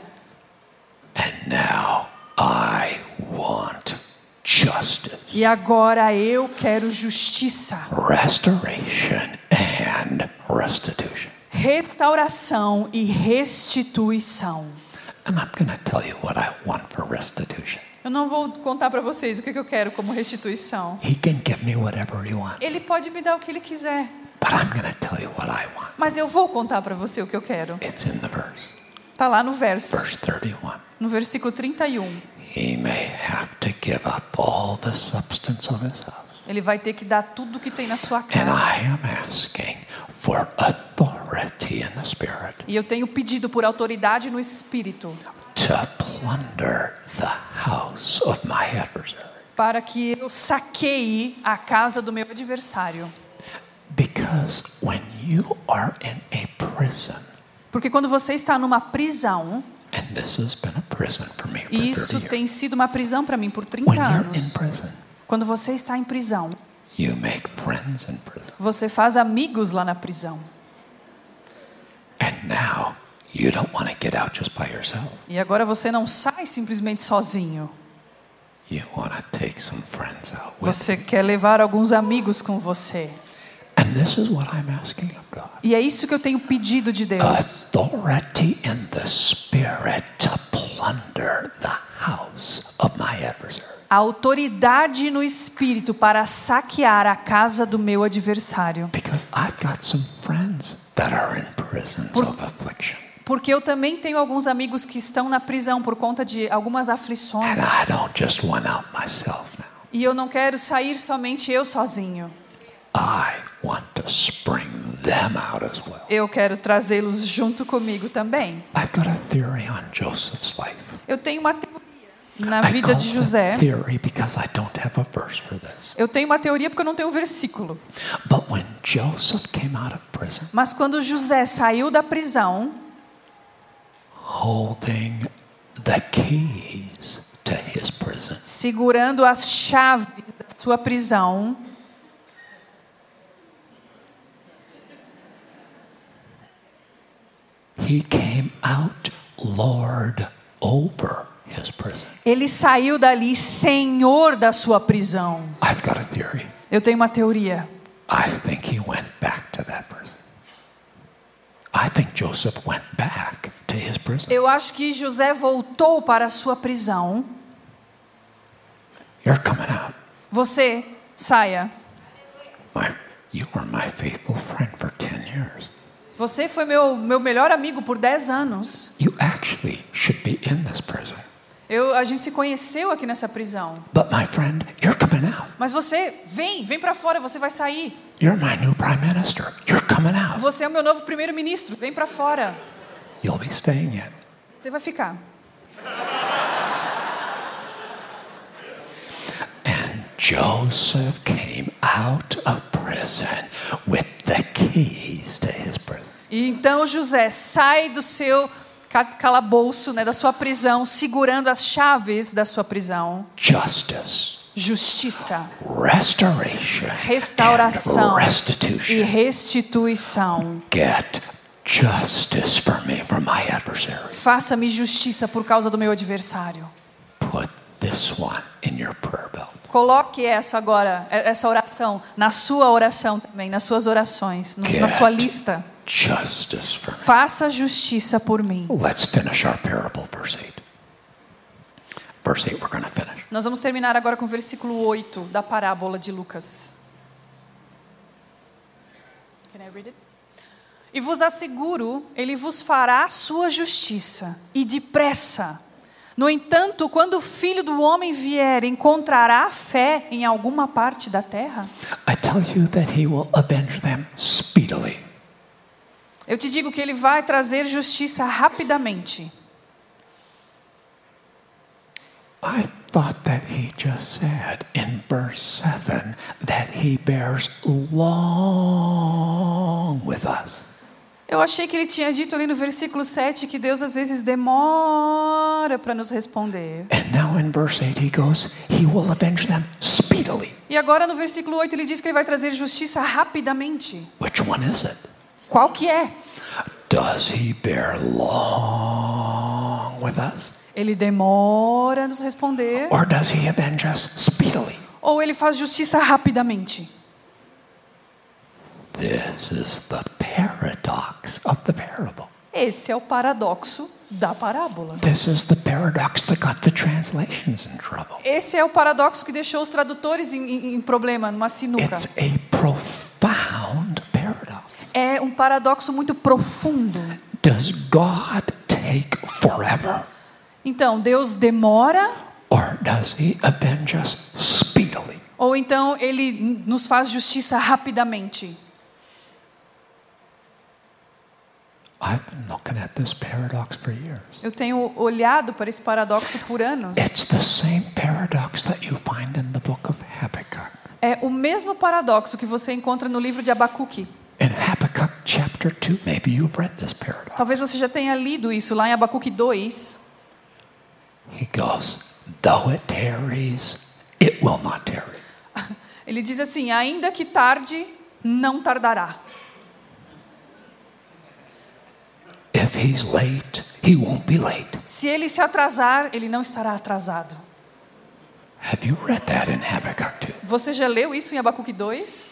And now I want justice, E agora eu quero justiça, restoration, and restitution. restauração e restituição. And I'm going to tell you what I want for restitution. Eu não vou contar para vocês o que que eu quero como restituição. He can give me whatever he wants, Ele pode me dar o que ele quiser, but I'm going to tell you what I want. mas eu vou contar para você o que eu quero. It's in the verse, Tá lá no verso, verse 31. no versículo 31. He may have to give up all the substance of his house. Ele vai ter que dar tudo que tem na sua casa. E eu tenho pedido por autoridade no espírito to plunder the house of my adversary. para que eu saqueie a casa do meu adversário. Because when you are in a prison, Porque quando você está numa prisão, and this has been a prison for me for e 30 isso tem sido uma prisão para mim por 30 when you're in anos. prison, Quando você está em prisão, you make friends in prison. você faz amigos lá na prisão. And now you don't want to get out just by yourself. E agora você não sai simplesmente sozinho. You want to take some friends out with Você quer levar alguns amigos com você. And this is what I'm asking of God. E é isso que eu tenho pedido de Deus. Authority in the Spirit to plunder the house of my adversary. A autoridade no espírito para saquear a casa do meu adversário. Because I've got some friends that are in prisons of affliction. Porque eu também tenho alguns amigos que estão na prisão por conta de algumas aflições. And I don't just want out myself now. E eu não quero sair somente eu sozinho. I want to spring them out as well. Eu quero trazê-los junto comigo também. I've got a theory on Joseph's life. Eu tenho uma teoria na vida de José. a theory because I don't have a verse for this. Eu tenho uma teoria porque eu não tenho versículo. But when Joseph came out of prison, Mas quando José saiu da prisão, holding the keys to his prison, segurando as chaves da sua prisão, he came out Lord over his prison. ele saiu dali senhor da sua prisão. I've got a theory. Eu tenho uma teoria. I think he went back to that prison. I think Joseph went back. Eu acho que José voltou para a sua prisão. You're coming out. Você saia. My, you were my faithful friend for 10 years. Você foi meu, meu melhor amigo por 10 anos. You actually should be in this prison. Eu, a gente se conheceu aqui nessa prisão. But my friend, you're coming out. Mas você, vem, vem para fora, você vai sair. You're my new prime minister. You're coming out. Você é o meu novo primeiro-ministro, vem para fora. You'll be staying in. Você vai ficar. And Joseph came out of prison with the keys to his prison. E então José sai do seu ca- calabouço, né, da sua prisão, segurando as chaves da sua prisão. Justice, Justiça, restoration, restauração e restituição. Get justice for me from my adversary. Faça-me justiça por causa do meu adversário. Put this one in your prayer belt. Coloque essa agora, essa oração, na sua oração também, nas suas orações, na sua lista. Justice for me. Faça justiça por mim. Let's finish our parable, verse 8. Verse 8, we're going to finish. Nós vamos terminar agora com o versículo 8 da parábola de Lucas. Can I read it? E vos asseguro, ele vos fará sua justiça, e depressa. No entanto, quando o filho do homem vier, encontrará fé em alguma parte da terra? I tell you that he will avenge them speedily. Eu te digo que ele vai trazer justiça rapidamente. I thought that he just said in verse 7 that he bears long with us. Eu achei que ele tinha dito ali no versículo 7 que Deus às vezes demora para nos responder. And now in verse 8 he goes, he will avenge them speedily. E agora no versículo 8 ele diz que ele vai trazer justiça rapidamente. Which one is it? Qual que é? Does he bear long with us? Ele demora a nos responder Or does he avenge us speedily? ou ele faz justiça rapidamente? This is the paradox of the parable. Esse é o paradoxo da parábola. This is the paradox that got the translations in trouble. Esse é o paradoxo que deixou os tradutores em, em- em problema, numa sinuca. It's a profound paradox. É um paradoxo muito profundo. Does God take forever? Então, Deus demora Or does he avenge us speedily? ou então ele nos faz justiça rapidamente? I've been looking at this paradox for years. Eu tenho olhado para esse paradoxo por anos. É o mesmo paradoxo que você encontra no livro de Abacuque. In Habakkuk chapter 2, maybe you've read this paradox. Talvez você já tenha lido isso lá em Abacuque 2. He goes, Though it tarries, it will not tarry. Ele diz assim: ainda que tarde, não tardará. If he's late, he won't be late. Se ele se atrasar, ele não estará atrasado. Have you read that in Habakkuk 2? Você já leu isso em Abacuque 2?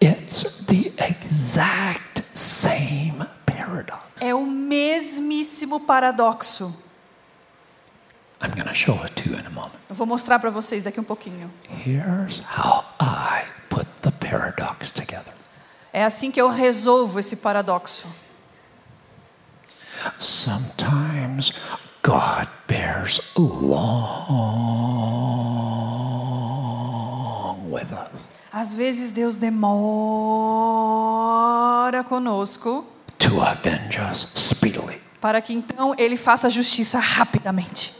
It's the exact same paradox. É o mesmíssimo paradoxo. I'm going to show it to you in a moment. Eu vou mostrar para vocês daqui um pouquinho. Here's how I put the paradox together. É assim que eu resolvo esse paradoxo. Sometimes God bears long with us Às vezes Deus demora conosco to avenge us speedily. para que então ele faça justiça rapidamente.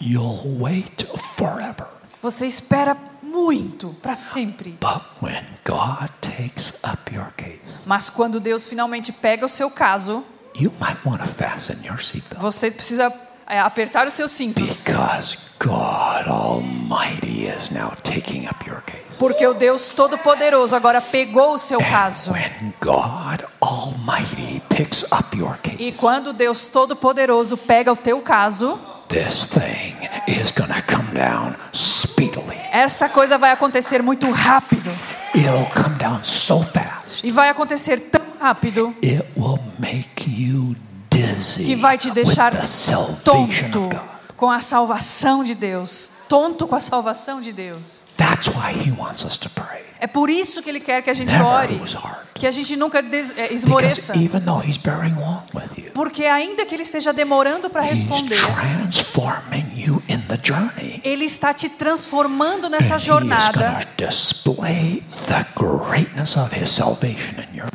You'll wait forever. Você espera muito, para sempre. But when God takes up your case, Mas quando Deus finalmente pega o seu caso, you might want to fasten your seatbelt. você precisa é, apertar os seus cintos. Because God Almighty is now taking up your case. Porque o Deus Todo-Poderoso agora pegou o seu caso. When God Almighty picks up your E quando Deus Todo-Poderoso pega o teu caso, this thing is going to come down speedily. essa coisa vai acontecer muito rápido. It'll come down so fast, E vai acontecer tão rápido it will make you dizzy que vai te with deixar tonto of God. com a salvação de Deus. Tonto com a salvação de Deus. That's why He wants us to pray. É por isso que Ele quer que a gente ore. Que a gente nunca é, esmoreça. Porque ainda que Ele esteja demorando para responder, transforming you in the journey. Ele está te transformando nessa jornada.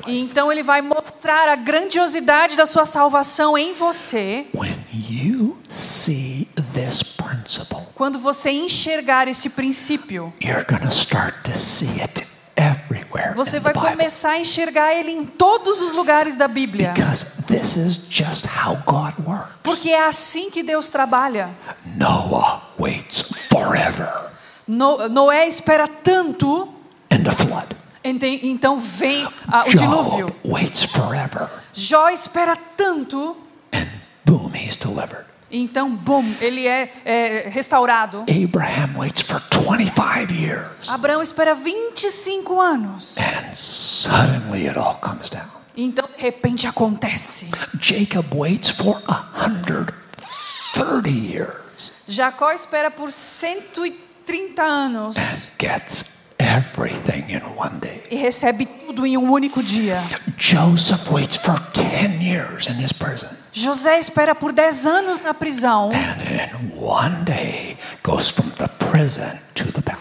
E então Ele vai mostrar a grandiosidade da sua salvação em você. When you see this principle, Quando você enxergar esse princípio, you're going to start to see it everywhere você vai começar a enxergar ele em todos os lugares da Bíblia. Because this is just how God works. Porque é assim que Deus trabalha. Noah waits forever No- Noé espera tanto, in the flood. então vem ah, o dilúvio. Job waits forever Jó espera tanto, and boom, he's delivered. Então, bum, ele é, é restaurado. Abraham waits for 25 years. Abraão espera 25 anos. And suddenly it all comes down. Então, de repente acontece. Jacob waits for 130 years Jacó espera por 130 anos and gets everything in one day. e recebe tudo em um único dia. Joseph waits for 10 years in his prison. José espera por 10 anos na prisão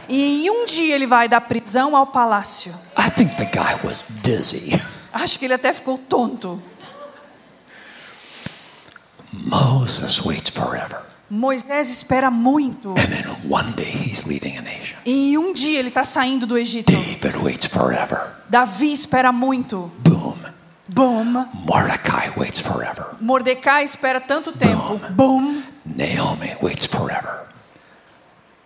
e em um dia ele vai da prisão ao palácio. I think the guy was dizzy. Acho que ele até ficou tonto. Moses waits forever. Moisés espera muito And in one day he's leading a nation. e um dia ele está saindo do Egito. David waits forever. Davi espera muito. Boom. Bum. Mordecai waits forever. Mordecai espera tanto tempo. Bum. Naomi waits forever.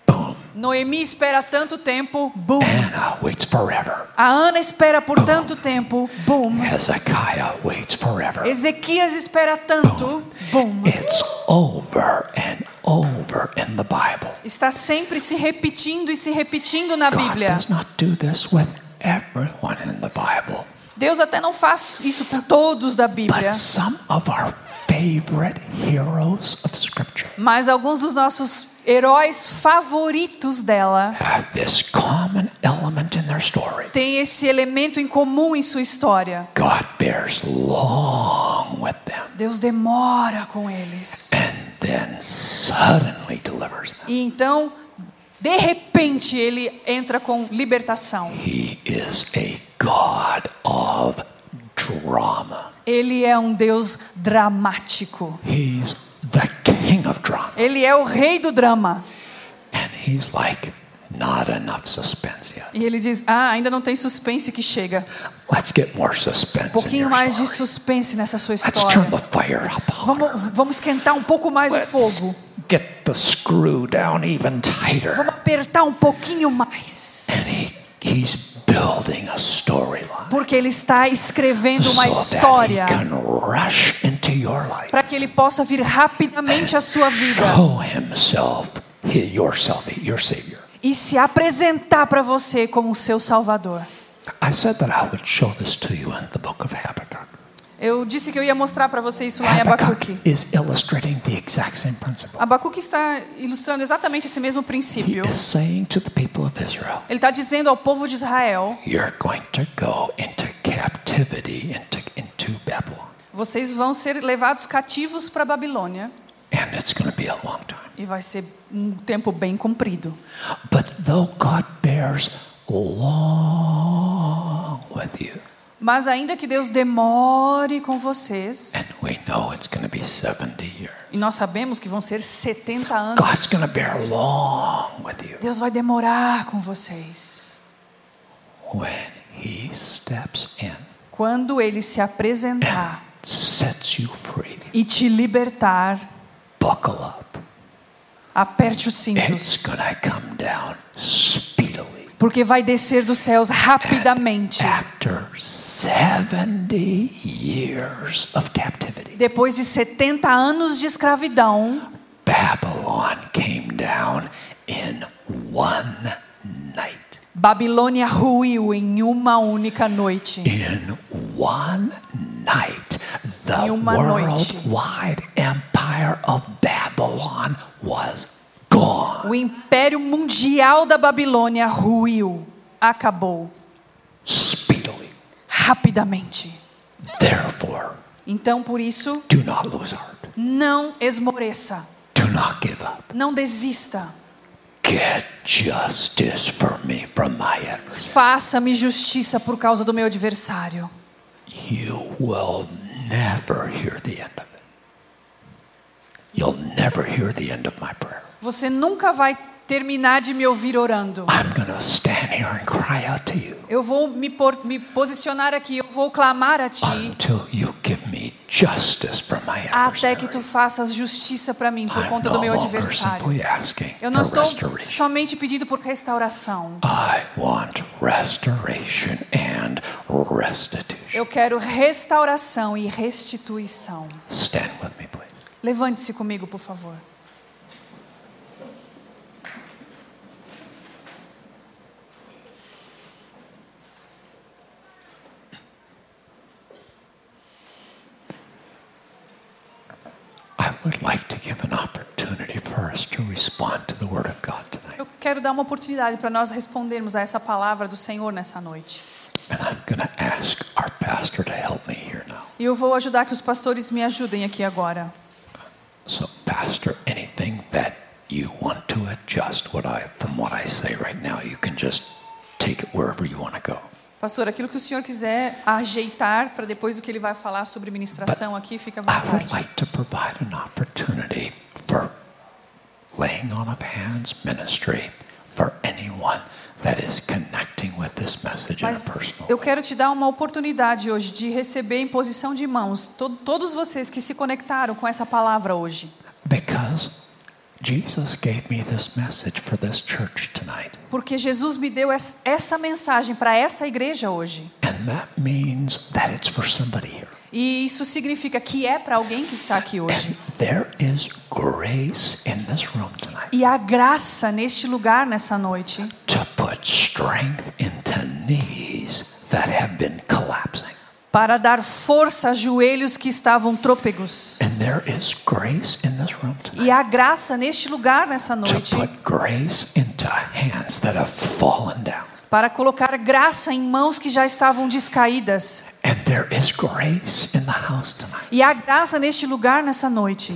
Boom. Noemi espera tanto tempo. Bum. Anna waits forever. A Ana espera por tanto tempo. Bum. Hezekiah waits forever. Ezequias espera tanto. Bum. It's over and over in the Bible. Está sempre se repetindo e se repetindo na God Bíblia. does not do this with everyone in the Bible. Deus até não faz isso com todos da Bíblia, But some of our favorite heroes of Scripture mas alguns dos nossos heróis favoritos dela têm esse elemento em comum em sua história. God bears long with them Deus demora com eles. E então, de repente, ele entra com libertação. He is a God of drama. Ele é um Deus dramático. He's the king of drama. Ele é o rei do drama. And he's like, not enough suspense yet. E ele diz: Ah, ainda não tem suspense que chega. Let's get more suspense Um in pouquinho mais de story. suspense nessa sua Let's turn the história. fire up. Vamos, vamos esquentar um pouco mais o fogo. The screw down even tighter. Vamos apertar um pouquinho mais. And he, he's building a storyline Porque ele está escrevendo uma so história can rush into your life, para que ele possa vir rapidamente à sua vida show himself, yourself, your savior. e se apresentar para você como seu salvador. I said that I would show this to you in the book of Habakkuk. Eu disse que eu ia mostrar para você isso lá em Abacuque. is illustrating the exact same principle. Abacuque está ilustrando exatamente esse mesmo He princípio. is saying to the people of Israel, Ele está dizendo ao povo de Israel: You're going to go into captivity into, into Babylon. vocês vão ser levados cativos para a Babilônia And it's going to be a long time. e vai ser um tempo bem comprido. But though God bears long with you, Mas ainda que Deus demore com vocês, and we know it's going to be 70 years, e nós sabemos que vão ser 70 anos, God's going to bear long with you. Deus vai demorar com vocês. When He steps in, Quando ele se apresentar sets you free, e te libertar, buckle up. aperte os It's cintos, going to come down. Porque vai descer dos céus rapidamente. After 70 years of captivity, Depois de 70 anos de escravidão, Babylon came down in one night. Babilônia ruiu em uma única noite. In one night, the Em uma noite. worldwide empire of Babylon was gone. O império mundial da Babilônia ruiu, acabou Speedily. rapidamente. Therefore, Então, por isso, do not lose heart. não esmoreça, Do not give up. não desista. Get justice for me from my adversary. Faça-me justiça por causa do meu adversário. You will never hear the end of it. You'll never hear the end of my prayer. Você nunca vai terminar de me ouvir orando. Eu vou me, por- me posicionar aqui, eu vou clamar a ti até que tu faças justiça para mim por conta do meu adversário. Eu não estou somente pedindo por restauração. Eu quero restauração e restituição. Stand with me, please. Levante-se comigo, por favor. Would like to give an opportunity for us to respond to the Word of God tonight. Eu quero dar uma oportunidade para nós respondermos a essa palavra do Senhor nessa noite. And I'm going to ask our pastor to help me here now. E eu vou ajudar que os pastores me ajudem aqui agora. So, Pastor, anything that you want to adjust what I from what I say right now, you can just take it wherever you want to go. Pastor, aquilo que o senhor quiser ajeitar para depois do que ele vai falar sobre ministração aqui, fica à I would vontade. like to provide an opportunity for laying on of hands ministry for anyone that is connecting with this message in a Mas personal eu quero te dar uma oportunidade hoje de receber em posição de mãos to- todos vocês que se conectaram com essa palavra hoje. Because Porque Jesus me deu es- essa mensagem para essa igreja hoje. And that means that it's for somebody here. E isso significa que é para alguém que está aqui hoje. And there is grace in this room tonight E há graça neste lugar nessa noite to put strength into knees that have been collapsing. Para dar força a joelhos que estavam trôpegos. E há graça neste lugar nessa noite para colocar graça em mãos que já estavam descaídas. E há graça neste lugar nessa noite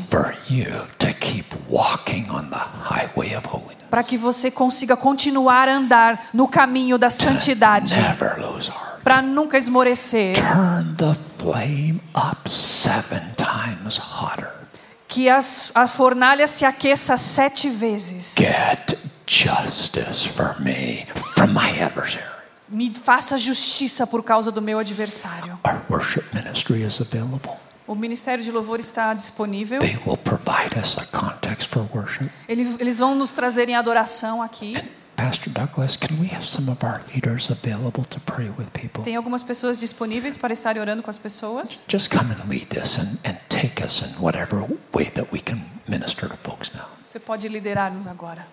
para que você consiga continuar a andar no caminho da santidade, Never lose heart. Para nunca esmorecer, Turn the flame up seven times hotter. que as, a fornalha se aqueça sete vezes. Get justice for me from my adversary. Me faça justiça por causa do meu adversário. Our worship ministry is available. O Ministério de Louvor está disponível. They will provide us a context for worship. Eles, eles vão nos trazer em adoração aqui. Pastor Douglas, can we have some of our leaders available to pray with people? Tem algumas pessoas disponíveis para estarem orando com as pessoas. Just come and lead this and, and take us in whatever way that we can minister to folks now. Você pode liderar-nos agora.